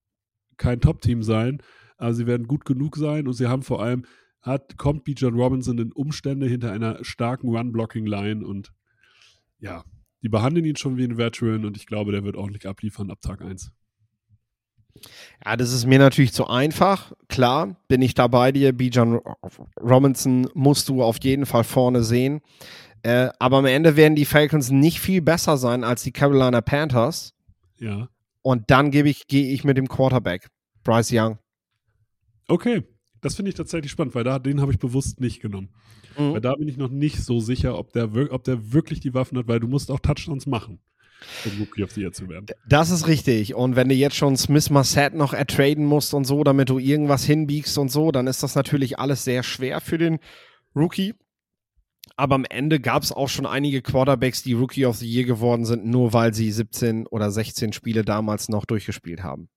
kein Top-Team sein, aber sie werden gut genug sein und sie haben vor allem, hat, kommt B. John Robinson in Umstände hinter einer starken Run-Blocking-Line und ja, die behandeln ihn schon wie ein Veteran und ich glaube, der wird ordentlich abliefern ab Tag 1. Ja, das ist mir natürlich zu einfach. Klar, bin ich da bei dir. Bijan Robinson musst du auf jeden Fall vorne sehen. Äh, aber am Ende werden die Falcons nicht viel besser sein als die Carolina Panthers. Ja. Und dann gebe ich, gehe ich mit dem Quarterback, Bryce Young. Okay, das finde ich tatsächlich spannend, weil da, den habe ich bewusst nicht genommen. Mhm. Weil da bin ich noch nicht so sicher, ob der, ob der wirklich die Waffen hat, weil du musst auch Touchdowns machen, um Rookie of the Year zu werden. Das ist richtig. Und wenn du jetzt schon Smith Marset noch ertraden musst und so, damit du irgendwas hinbiegst und so, dann ist das natürlich alles sehr schwer für den Rookie. Aber am Ende gab es auch schon einige Quarterbacks, die Rookie of the Year geworden sind, nur weil sie 17 oder 16 Spiele damals noch durchgespielt haben.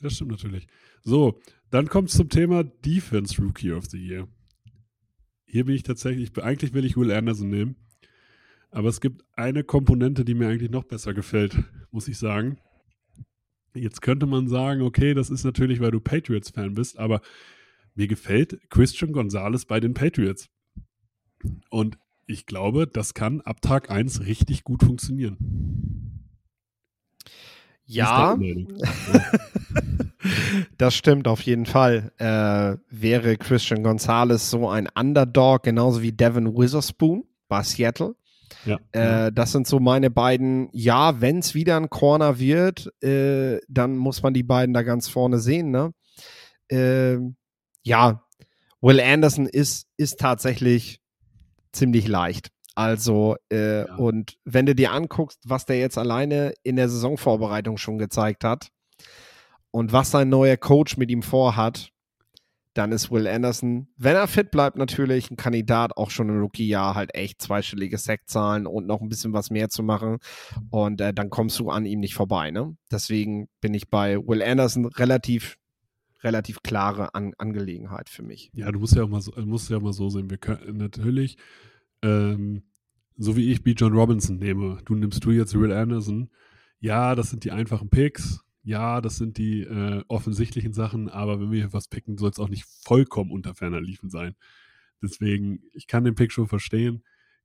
Das stimmt natürlich. So, dann kommt es zum Thema Defense Rookie of the Year. Hier bin ich tatsächlich, eigentlich will ich Will Anderson nehmen. Aber es gibt eine Komponente, die mir eigentlich noch besser gefällt, muss ich sagen. Jetzt könnte man sagen, okay, das ist natürlich, weil du Patriots-Fan bist, aber mir gefällt Christian Gonzalez bei den Patriots. Und ich glaube, das kann ab Tag 1 richtig gut funktionieren. Ja. Das stimmt auf jeden Fall. Äh, wäre Christian Gonzalez so ein Underdog, genauso wie Devin Witherspoon bei Seattle. Ja, äh, das sind so meine beiden. Ja, wenn es wieder ein Corner wird, äh, dann muss man die beiden da ganz vorne sehen. Ne? Äh, ja, Will Anderson ist, ist tatsächlich ziemlich leicht. Also, äh, ja. und wenn du dir anguckst, was der jetzt alleine in der Saisonvorbereitung schon gezeigt hat, und was sein neuer Coach mit ihm vorhat, dann ist Will Anderson, wenn er fit bleibt, natürlich ein Kandidat, auch schon im Rookie-Jahr halt echt zweistellige Sackzahlen und noch ein bisschen was mehr zu machen. Und äh, dann kommst du an ihm nicht vorbei. Ne? Deswegen bin ich bei Will Anderson relativ, relativ klare an Angelegenheit für mich. Ja, du musst ja auch mal so, musst ja mal so sehen. Wir können natürlich, ähm, so wie ich B. John Robinson nehme, du nimmst du jetzt Will Anderson. Ja, das sind die einfachen Picks ja, das sind die äh, offensichtlichen Sachen, aber wenn wir hier was picken, soll es auch nicht vollkommen unter ferner Liefen sein. Deswegen, ich kann den Pick schon verstehen.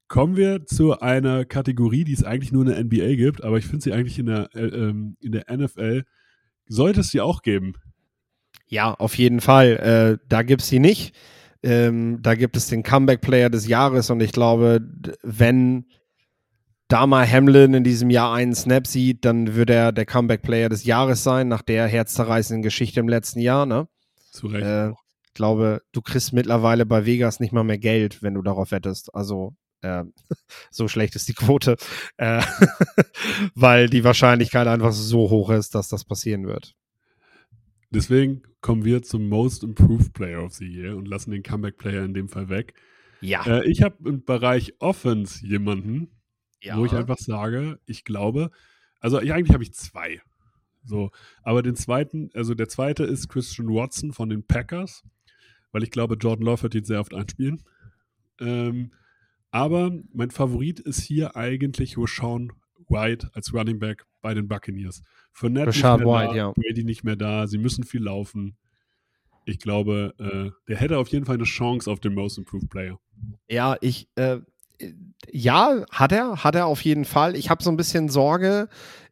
Kommen wir zu einer Kategorie, die es eigentlich nur in der NBA gibt, aber ich finde sie eigentlich in der, äh, ähm, in der NFL, sollte es sie auch geben. Ja, auf jeden Fall. Äh, da gibt es sie nicht. Ähm, da gibt es den Comeback-Player des Jahres und ich glaube, wenn da mal Hamlin in diesem Jahr einen Snap sieht, dann würde er der Comeback-Player des Jahres sein, nach der herzzerreißenden Geschichte im letzten Jahr. Ne? Zu Recht. Äh, ich glaube, du kriegst mittlerweile bei Vegas nicht mal mehr Geld, wenn du darauf wettest. Also äh, so schlecht ist die Quote, äh, weil die Wahrscheinlichkeit einfach so hoch ist, dass das passieren wird. Deswegen kommen wir zum Most Improved Player of the Year und lassen den Comeback-Player in dem Fall weg. Ja. Äh, ich habe im Bereich Offense jemanden, ja. Wo ich einfach sage, ich glaube, also ja, eigentlich habe ich zwei. So, aber den zweiten, also der zweite ist Christian Watson von den Packers, weil ich glaube, Jordan Love wird ihn sehr oft einspielen. Ähm, aber mein Favorit ist hier eigentlich Rashawn White als Running Back bei den Buccaneers. Fournette Rashad White, da, ja. Brady nicht mehr da, sie müssen viel laufen. Ich glaube, äh, der hätte auf jeden Fall eine Chance auf den Most Improved Player. Ja, ich, äh, ja, hat er, hat er auf jeden Fall. Ich habe so ein bisschen Sorge,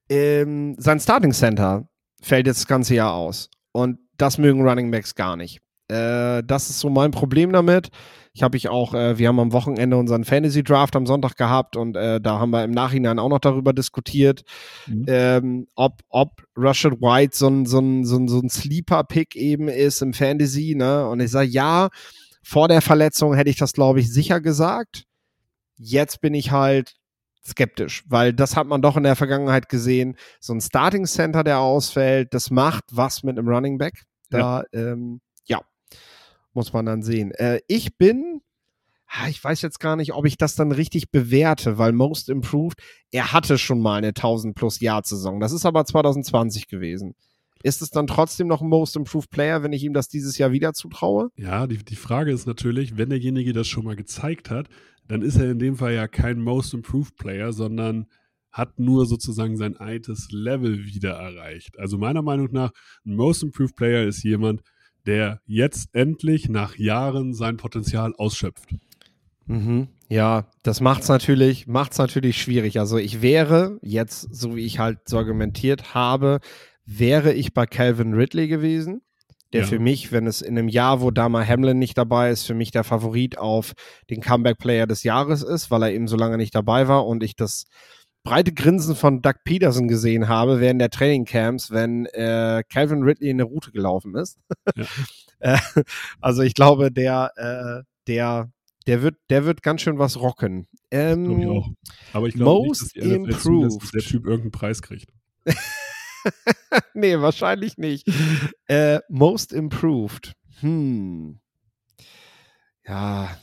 ähm, sein Starting Center fällt jetzt das ganze Jahr aus. Und das mögen Running Backs gar nicht. Äh, das ist so mein Problem damit. Ich habe ich auch, äh, wir haben am Wochenende unseren Fantasy Draft am Sonntag gehabt und äh, da haben wir im Nachhinein auch noch darüber diskutiert, mhm. ähm, ob, ob Rashad White so ein, so ein, so ein, so ein Sleeper-Pick eben ist im Fantasy. Ne? Und ich sage, ja, vor der Verletzung hätte ich das, glaube ich, sicher gesagt. Jetzt bin ich halt skeptisch, weil das hat man doch in der Vergangenheit gesehen. So ein Starting Center, der ausfällt, das macht was mit einem Running Back. Da, ja, ähm, ja muss man dann sehen. Äh, ich bin, ich weiß jetzt gar nicht, ob ich das dann richtig bewerte, weil Most Improved, er hatte schon mal eine 1000 plus Jahr Saison. Das ist aber 2020 gewesen. Ist es dann trotzdem noch ein Most Improved Player, wenn ich ihm das dieses Jahr wieder zutraue? Ja, die, die Frage ist natürlich, wenn derjenige das schon mal gezeigt hat, dann ist er in dem Fall ja kein Most Improved Player, sondern hat nur sozusagen sein altes Level wieder erreicht. Also meiner Meinung nach, ein Most Improved Player ist jemand, der jetzt endlich nach Jahren sein Potenzial ausschöpft. Mhm. Ja, das macht's natürlich, macht's natürlich schwierig. Also ich wäre jetzt, so wie ich halt so argumentiert habe, wäre ich bei Calvin Ridley gewesen der ja. für mich, wenn es in einem Jahr, wo Dama Hamlin nicht dabei ist, für mich der Favorit auf den Comeback-Player des Jahres ist, weil er eben so lange nicht dabei war und ich das breite Grinsen von Doug Peterson gesehen habe während der Trainingcamps, wenn äh, Calvin Ridley in der Route gelaufen ist. Ja. Äh, also ich glaube, der, äh, der, der wird, der wird ganz schön was rocken. Ähm, ich auch. Aber ich glaube nicht, dass die NFL improved. dass der Typ irgendeinen Preis kriegt. nee, wahrscheinlich nicht. Äh, most improved. Hm. Ja.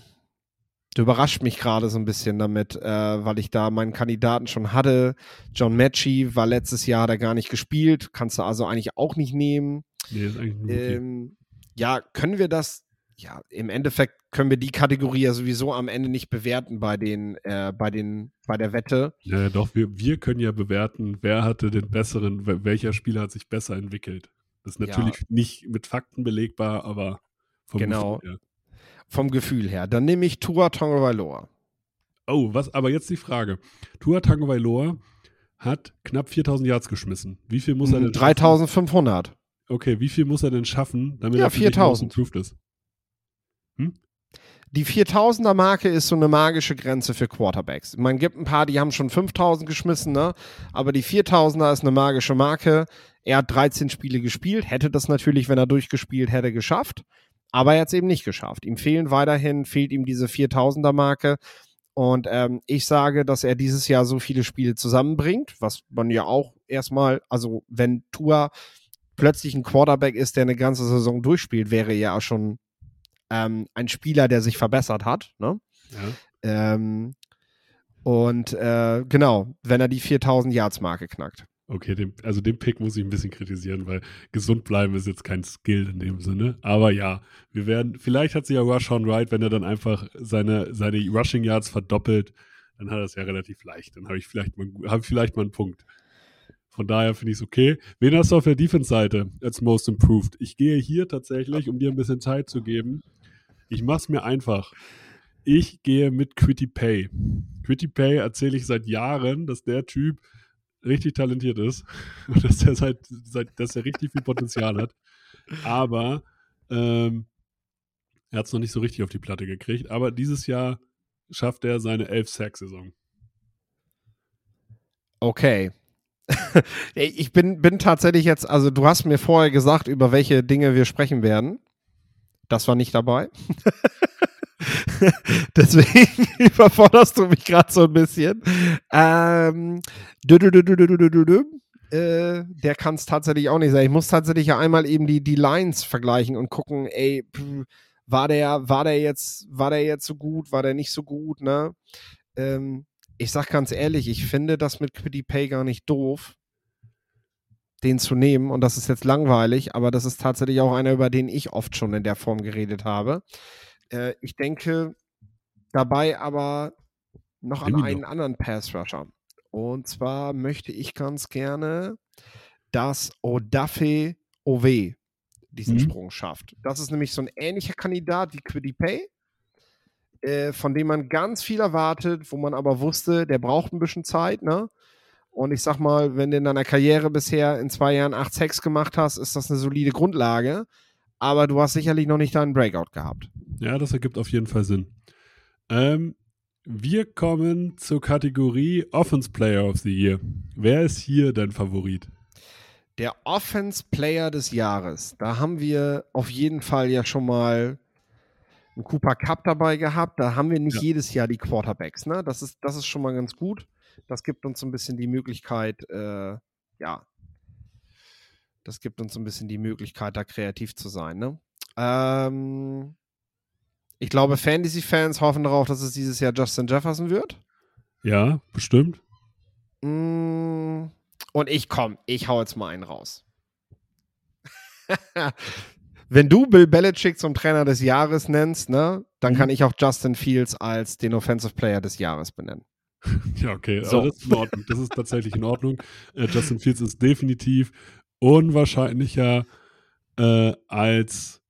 Du überrascht mich gerade so ein bisschen damit, äh, weil ich da meinen Kandidaten schon hatte. John Matchy war letztes Jahr da gar nicht gespielt. Kannst du also eigentlich auch nicht nehmen. Nee, ist eigentlich ähm, Ja, können wir das ja, im Endeffekt können wir die Kategorie ja sowieso am Ende nicht bewerten bei den, äh, bei den, bei der Wette. Ja, doch, wir, wir können ja bewerten, wer hatte den besseren, welcher Spieler hat sich besser entwickelt. Das ist natürlich ja. nicht mit Fakten belegbar, aber vom genau. Gefühl her. Vom Gefühl her. Dann nehme ich Tua Tagovailoa. Oh, was, aber jetzt die Frage. Tua Tagovailoa hat knapp 4000 Yards geschmissen. Wie viel muss er denn 3500. Okay, wie viel muss er denn schaffen, damit ja, er 4000 ist? Hm? Die 4000er Marke ist so eine magische Grenze für Quarterbacks. Man gibt ein paar, die haben schon 5000 geschmissen, ne? aber die 4000er ist eine magische Marke. Er hat 13 Spiele gespielt, hätte das natürlich, wenn er durchgespielt hätte, geschafft, aber er hat es eben nicht geschafft. Ihm fehlen weiterhin, fehlt ihm diese 4000er Marke. Und ähm, ich sage, dass er dieses Jahr so viele Spiele zusammenbringt, was man ja auch erstmal, also wenn Tua plötzlich ein Quarterback ist, der eine ganze Saison durchspielt, wäre ja schon ähm, ein Spieler, der sich verbessert hat. Ne? Ja. Ähm, und äh, genau, wenn er die 4000 Yards Marke knackt. Okay, den, also den Pick muss ich ein bisschen kritisieren, weil gesund bleiben ist jetzt kein Skill in dem Sinne. Aber ja, wir werden, vielleicht hat sich ja Rushawn Wright, wenn er dann einfach seine, seine Rushing Yards verdoppelt, dann hat er es ja relativ leicht. Dann habe ich vielleicht mal, habe ich vielleicht mal einen Punkt. Von daher finde ich es okay. Wen hast du auf der Defense-Seite als Most Improved? Ich gehe hier tatsächlich, um dir ein bisschen Zeit zu geben, ich mache es mir einfach. Ich gehe mit Quitty Pay. Quitty Pay erzähle ich seit Jahren, dass der Typ richtig talentiert ist und dass er, seit, seit, dass er richtig viel Potenzial hat. Aber ähm, er hat es noch nicht so richtig auf die Platte gekriegt. Aber dieses Jahr schafft er seine 11-Sack-Saison. Okay. ich bin, bin tatsächlich jetzt, also du hast mir vorher gesagt, über welche Dinge wir sprechen werden. Das war nicht dabei. Deswegen überforderst du mich gerade so ein bisschen. Ähm, äh, der kann es tatsächlich auch nicht sein. Ich muss tatsächlich ja einmal eben die, die Lines vergleichen und gucken, ey, war der, war der jetzt, war der jetzt so gut, war der nicht so gut, ne? Ähm, ich sag ganz ehrlich, ich finde das mit Quiddy Pay gar nicht doof den zu nehmen. Und das ist jetzt langweilig, aber das ist tatsächlich auch einer, über den ich oft schon in der Form geredet habe. Äh, ich denke dabei aber noch an einen anderen Pass-Rusher. Und zwar möchte ich ganz gerne, dass Odafe Ove diesen mhm. Sprung schafft. Das ist nämlich so ein ähnlicher Kandidat wie Quiddy Pay, äh, von dem man ganz viel erwartet, wo man aber wusste, der braucht ein bisschen Zeit, ne? Und ich sag mal, wenn du in deiner Karriere bisher in zwei Jahren acht Sex gemacht hast, ist das eine solide Grundlage. Aber du hast sicherlich noch nicht deinen Breakout gehabt. Ja, das ergibt auf jeden Fall Sinn. Ähm, wir kommen zur Kategorie Offense Player of the Year. Wer ist hier dein Favorit? Der Offense Player des Jahres. Da haben wir auf jeden Fall ja schon mal einen Cooper Cup dabei gehabt. Da haben wir nicht ja. jedes Jahr die Quarterbacks. Ne? Das, ist, das ist schon mal ganz gut. Das gibt uns so ein bisschen die Möglichkeit, äh, ja, das gibt uns so ein bisschen die Möglichkeit, da kreativ zu sein. Ne? Ähm, ich glaube, Fantasy-Fans hoffen darauf, dass es dieses Jahr Justin Jefferson wird. Ja, bestimmt. Mm, Und ich komm, ich hau jetzt mal einen raus. Wenn du Bill Belichick zum Trainer des Jahres nennst, ne, dann Mhm. kann ich auch Justin Fields als den Offensive Player des Jahres benennen. Ja, okay, So. das ist in Ordnung. Das ist tatsächlich in Ordnung. Äh, Justin Fields ist definitiv unwahrscheinlicher äh, als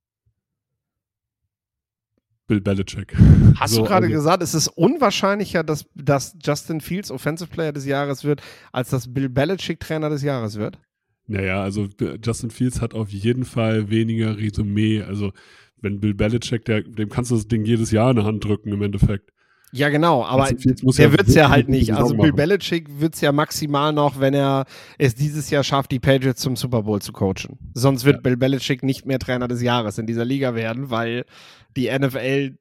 Bill Belichick. Hast So, du gerade also- gesagt, es ist unwahrscheinlicher, dass, dass Justin Fields Offensive Player des Jahres wird, als dass Bill Belichick Trainer des Jahres wird? Naja, also B- Justin Fields hat auf jeden Fall weniger Resümee. Also, wenn Bill Belichick, der, dem kannst du das Ding jedes Jahr in der Hand drücken, im Endeffekt. Ja, genau, aber muss der wird es ja halt nicht. Also Bill. Belichick wird es ja maximal noch, wenn er es dieses Jahr schafft, die Patriots zum Super Bowl zu coachen. Sonst wird Ja. Bill Belichick nicht mehr Trainer des Jahres in dieser Liga werden, weil die NFL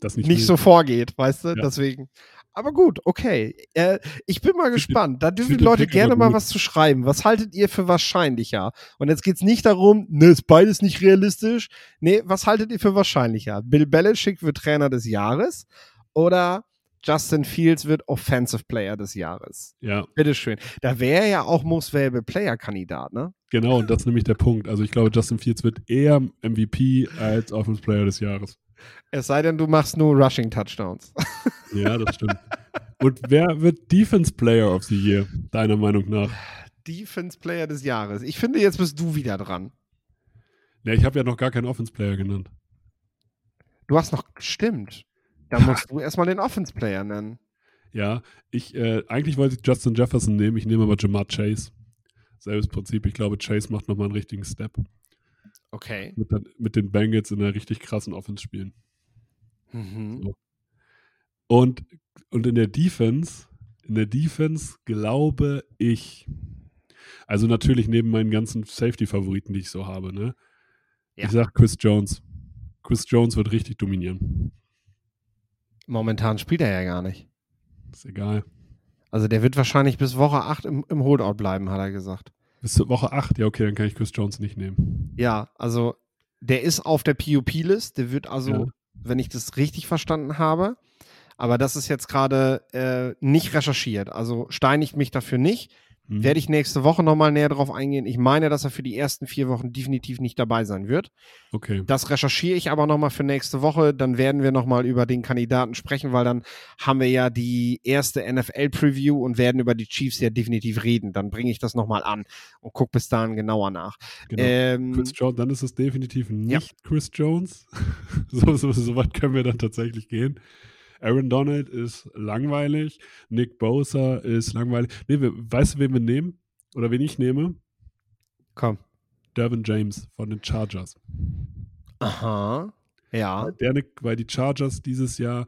Das nicht, nicht, so vorgeht, weißt du? Ja. Deswegen. Aber gut, okay. Äh, ich bin mal gespannt. Da dürfen die Leute gerne mal was zu schreiben. Was haltet ihr für wahrscheinlicher? Und jetzt geht es nicht darum, ne, ist beides nicht realistisch. Nee, was haltet ihr für wahrscheinlicher? Bill Belichick wird Trainer des Jahres oder Justin Fields wird Offensive Player des Jahres? Ja, Bitteschön. Da wäre ja auch Most Valuable Player Kandidat, ne? genau, und das ist nämlich der Punkt. Also, ich glaube, Justin Fields wird eher MVP als Offense Player des Jahres. Es sei denn, du machst nur Rushing Touchdowns. Ja, das stimmt. und wer wird Defense Player of the Year, deiner Meinung nach? Defense Player des Jahres. Ich finde, jetzt bist du wieder dran. Ja, ich habe ja noch gar keinen Offense Player genannt. Du hast noch, stimmt. Da musst du erstmal den Offense Player nennen. Ja, ich, äh, eigentlich wollte ich Justin Jefferson nehmen, ich nehme aber Jamar Chase. Selbes Prinzip, ich glaube, Chase macht nochmal einen richtigen Step. Okay. Mit, der, mit den Bengals in einer richtig krassen Offense spielen. Mhm. Und, und in der Defense, in der Defense glaube ich, also natürlich neben meinen ganzen Safety-Favoriten, die ich so habe, ne? Ja. Ich sag Chris Jones. Chris Jones wird richtig dominieren. Momentan spielt er ja gar nicht. Ist egal. Also der wird wahrscheinlich bis Woche 8 im, im Holdout bleiben, hat er gesagt. Bis zur Woche 8, ja, okay, dann kann ich Chris Jones nicht nehmen. Ja, also der ist auf der PUP-List. Der wird also, Ja. wenn ich das richtig verstanden habe, aber das ist jetzt gerade äh, nicht recherchiert. Also steinigt mich dafür nicht. Hm. Werde ich nächste Woche nochmal näher drauf eingehen. Ich meine, dass er für die ersten vier Wochen definitiv nicht dabei sein wird. Okay. Das recherchiere ich aber nochmal für nächste Woche. Dann werden wir nochmal über den Kandidaten sprechen, weil dann haben wir ja die erste NFL-Preview und werden über die Chiefs ja definitiv reden. Dann bringe ich das nochmal an und gucke bis dahin genauer nach. Genau. Ähm, Chris Jones, dann ist es definitiv nicht Ja. Chris Jones. so, so, so weit können wir dann tatsächlich gehen. Aaron Donald ist langweilig. Nick Bosa ist langweilig. Nee, wir, weißt du, wen wir nehmen? Oder wen ich nehme? komm. Dervin James von den Chargers. Aha. Ja. Der, weil die Chargers dieses Jahr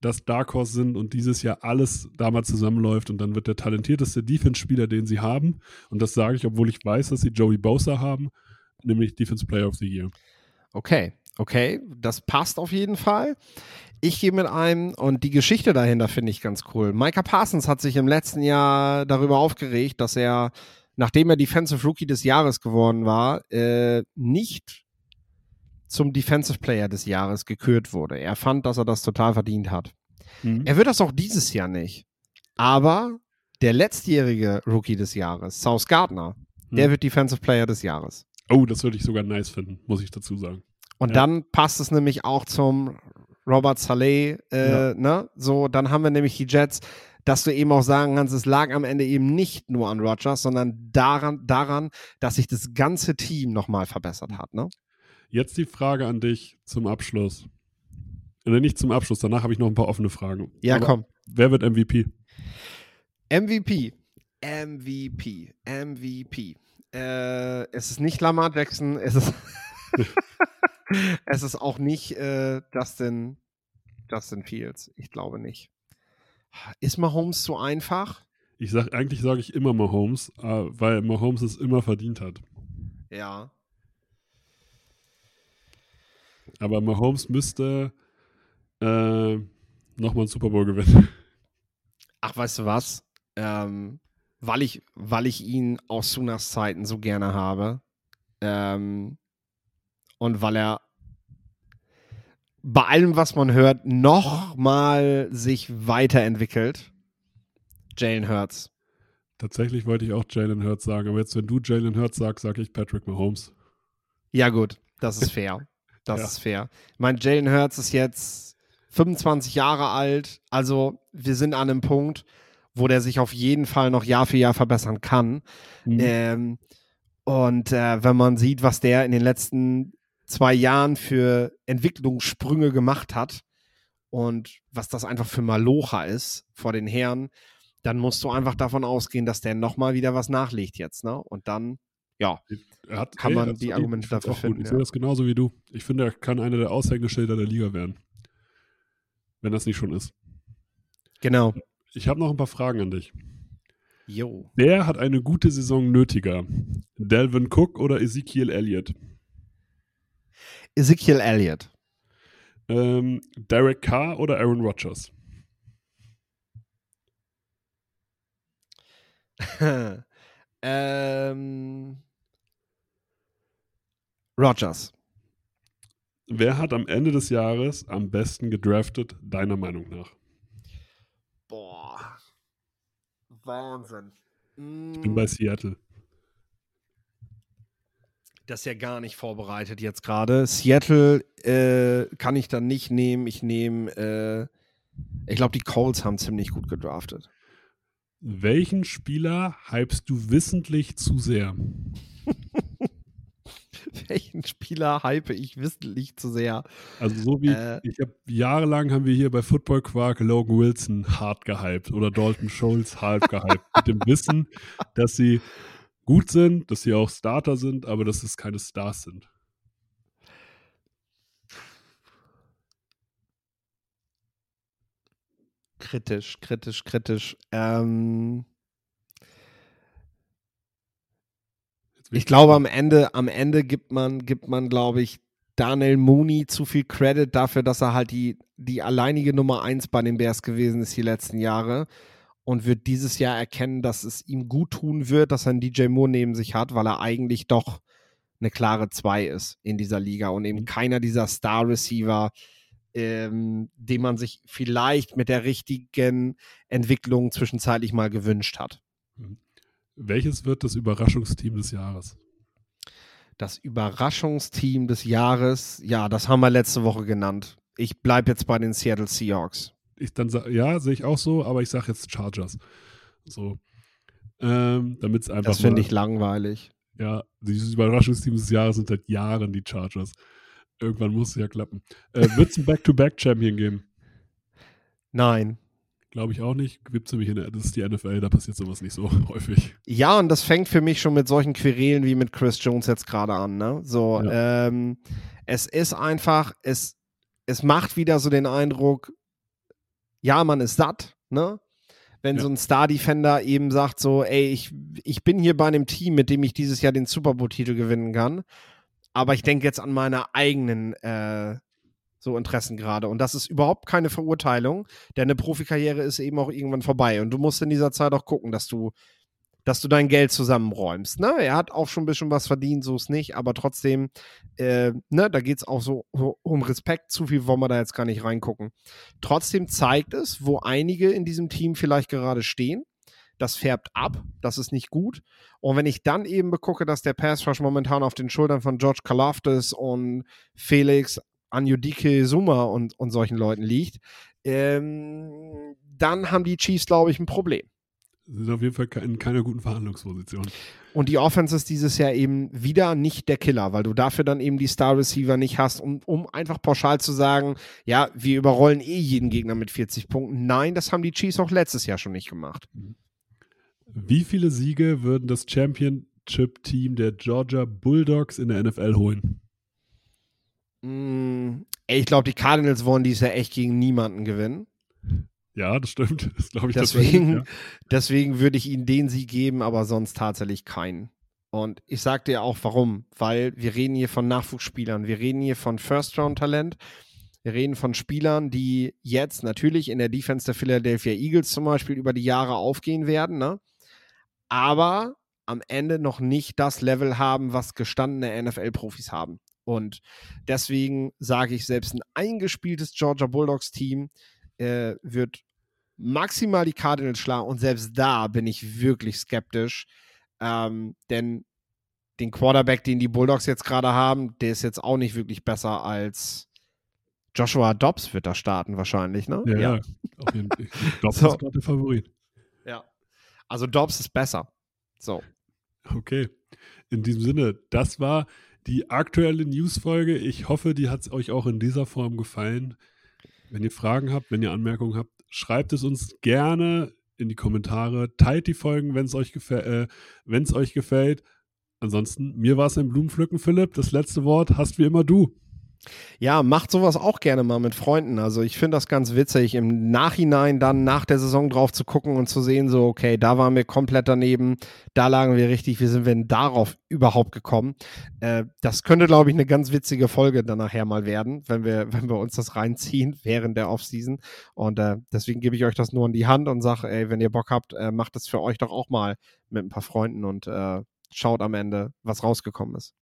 das Dark Horse sind und dieses Jahr alles damals zusammenläuft und dann wird der talentierteste Defense-Spieler, den sie haben, und das sage ich, obwohl ich weiß, dass sie Joey Bosa haben, nämlich Defense Player of the Year. Okay. Okay. Das passt auf jeden Fall. Ich gehe mit einem und die Geschichte dahinter finde ich ganz cool. Micah Parsons hat sich im letzten Jahr darüber aufgeregt, dass er, nachdem er Defensive Rookie des Jahres geworden war, äh, nicht zum Defensive Player des Jahres gekürt wurde. Er fand, dass er das total verdient hat. Er wird das auch dieses Jahr nicht. Aber der letztjährige Rookie des Jahres, South Gardner, der Hm. wird Defensive Player des Jahres. Oh, das würde ich sogar nice finden, muss ich dazu sagen. Und Ja. dann passt es nämlich auch zum Robert Saleh, äh, Ja. ne? So, dann haben wir nämlich die Jets, dass du eben auch sagen kannst, es lag am Ende eben nicht nur an Rodgers, sondern daran, daran, dass sich das ganze Team nochmal verbessert hat, ne? Jetzt die Frage an dich zum Abschluss. Oder nicht zum Abschluss, danach habe ich noch ein paar offene Fragen. Ja, Aber komm. Wer wird MVP? MVP. MVP. MVP. Äh, es ist nicht Lamar Jackson, es ist, es ist auch nicht äh, Justin, Justin Fields. Ich glaube nicht. Ist Mahomes zu einfach? Ich sag, eigentlich sage ich immer Mahomes, äh, weil Mahomes es immer verdient hat. Ja. Aber Mahomes müsste äh, nochmal einen Super Bowl gewinnen. Ach, weißt du was? Ähm, weil, ich, weil ich ihn aus Sunas Zeiten so gerne habe ähm, und weil er bei allem, was man hört, noch mal sich weiterentwickelt. Jalen Hurts. Tatsächlich wollte ich auch Jalen Hurts sagen, aber jetzt, wenn du Jalen Hurts sagst, sage ich Patrick Mahomes. Ja, gut, das ist fair. Das Ja. ist fair. Ich meine, Jalen Hurts ist jetzt 25 Jahre alt. Also, wir sind an einem Punkt, wo der sich auf jeden Fall noch Jahr für Jahr verbessern kann. Mhm. Ähm, und äh, wenn man sieht, was der in den letzten zwei Jahren für Entwicklungssprünge gemacht hat und was das einfach für Malocha ist vor den Herren, dann musst du einfach davon ausgehen, dass der nochmal wieder was nachlegt jetzt. Ne? Und dann, ja, Er hat, kann man er hat die. Argumente dafür auch gut. finden, Ich ja. sehe das genauso wie du. Ich finde, er kann einer der Aushängeschilder der Liga werden. Wenn das nicht schon ist. genau. Ich habe noch ein paar Fragen an dich. Jo. Wer hat eine gute Saison nötiger? Delvin Cook oder Ezekiel Elliott? Ezekiel Elliott. Ähm, Derek Carr oder Aaron Rodgers? ähm, Rogers. Wer hat am Ende des Jahres am besten gedraftet, deiner Meinung nach? Boah. Wahnsinn. Ich bin bei Seattle. Das ja gar nicht vorbereitet jetzt gerade. Seattle äh, kann ich dann nicht nehmen. Ich nehme, äh, ich glaube, die Colts haben ziemlich gut gedraftet. Welchen Spieler hypst du wissentlich zu sehr? Welchen Spieler hype ich wissentlich zu sehr? Also so wie Äh. ich habe jahrelang haben wir hier bei Football Quark Logan Wilson hart gehypt oder Dalton Schultz hart gehypt mit dem Wissen, dass sie gut sind, dass sie auch Starter sind, aber dass es keine Stars sind. Kritisch, kritisch, kritisch. Ähm, ich glaube, am Ende, am Ende gibt man, gibt man, glaube ich, Daniel Mooney zu viel Credit dafür, dass er halt die, die alleinige Nummer eins bei den Bears gewesen ist die letzten Jahre und wird dieses Jahr erkennen, dass es ihm gut tun wird, dass er einen DJ Moore neben sich hat, weil er eigentlich doch eine klare Zwei ist in dieser Liga und eben Mhm. keiner dieser Star-Receiver, ähm, den man sich vielleicht mit der richtigen Entwicklung zwischenzeitlich mal gewünscht hat. Welches wird das Überraschungsteam des Jahres? Das Überraschungsteam des Jahres, ja, das haben wir letzte Woche genannt. Ich bleibe jetzt bei den Seattle Seahawks. Ich dann sa- ja, sehe ich auch so, aber ich sage jetzt Chargers. So. Ähm, Damit es einfach Das finde ich langweilig. Ja, dieses Überraschungsteam des Jahres sind seit Jahren die Chargers. Irgendwann muss es ja klappen. Äh, Wird es einen Back-to-Back-Champion geben? Nein. Glaube ich auch nicht. Gibt es nämlich in der, das ist die NFL, da passiert sowas nicht so häufig. Ja, und das fängt für mich schon mit solchen Querelen wie mit Chris Jones jetzt gerade an. Ne? So, ähm, es ist einfach, es, es macht wieder so den Eindruck, ja, man ist satt, ne? Wenn Ja. so ein Star-Defender eben sagt, so, ey, ich, ich bin hier bei einem Team, mit dem ich dieses Jahr den Super Bowl-Titel gewinnen kann, aber ich denke jetzt an meine eigenen äh, so Interessen gerade. Und das ist überhaupt keine Verurteilung, denn eine Profikarriere ist eben auch irgendwann vorbei. Und du musst in dieser Zeit auch gucken, dass du, dass du dein Geld zusammenräumst. Ne? Er hat auch schon ein bisschen was verdient, so ist nicht, aber trotzdem, äh, ne, da geht es auch so, so um Respekt. Zu viel wollen wir da jetzt gar nicht reingucken. Trotzdem zeigt es, wo einige in diesem Team vielleicht gerade stehen. Das färbt ab, das ist nicht gut. Und wenn ich dann eben begucke, dass der Pass Rush momentan auf den Schultern von George Kalafdis und Felix Anjudike Suma und, und solchen Leuten liegt, ähm, dann haben die Chiefs, glaube ich, ein Problem. Sind auf jeden Fall in keiner guten Verhandlungsposition. Und die Offense ist dieses Jahr eben wieder nicht der Killer, weil du dafür dann eben die Star Receiver nicht hast, um, um einfach pauschal zu sagen, ja, wir überrollen eh jeden Gegner mit 40 Punkten. Nein, das haben die Chiefs auch letztes Jahr schon nicht gemacht. Wie viele Siege würden das Championship-Team der Georgia Bulldogs in der NFL holen? Mm, ey, ich glaube, die Cardinals wollen dieses Jahr echt gegen niemanden gewinnen. Ja, das stimmt. Das glaube ich Deswegen, tatsächlich. deswegen würde ich ihnen den Sieg geben, aber sonst tatsächlich keinen. Und ich sag dir auch warum, weil wir reden hier von Nachwuchsspielern, wir reden hier von First-Round-Talent, Wir reden von Spielern, die jetzt natürlich in der Defense der Philadelphia Eagles zum Beispiel über die Jahre aufgehen werden, ne? aber am Ende noch nicht das Level haben, was gestandene NFL-Profis haben. Und deswegen sage ich, selbst ein eingespieltes Georgia Bulldogs-Team äh, wird maximal die Cardinals schlagen. Und selbst da bin ich wirklich skeptisch. Ähm, denn den Quarterback, den die Bulldogs jetzt gerade haben, der ist jetzt auch nicht wirklich besser als Joshua Dobbs wird da starten wahrscheinlich, ne? Ja, ja. auf jeden Fall. Dobbs So. ist gerade der Favorit. Ja. Also Dobbs ist besser. So. Okay. In diesem Sinne, das war die aktuelle News-Folge. Ich hoffe, die hat es euch auch in dieser Form gefallen. Wenn ihr Fragen habt, wenn ihr Anmerkungen habt, schreibt es uns gerne in die Kommentare. Teilt die Folgen, wenn es euch, gefä äh, euch gefällt. Ansonsten, mir war es ein Blumenpflücken, Philipp. Das letzte Wort hast wie immer du. Ja, macht sowas auch gerne mal mit Freunden. Also ich finde das ganz witzig, im Nachhinein dann nach der Saison drauf zu gucken und zu sehen, so, okay, da waren wir komplett daneben, da lagen wir richtig, wie sind wir denn darauf überhaupt gekommen? Äh, das könnte, glaube ich, eine ganz witzige Folge dann nachher mal werden, wenn wir, wenn wir uns das reinziehen während der Offseason. Und äh, deswegen gebe ich euch das nur in die Hand und sage, ey, wenn ihr Bock habt, äh, macht das für euch doch auch mal mit ein paar Freunden und äh, schaut am Ende, was rausgekommen ist.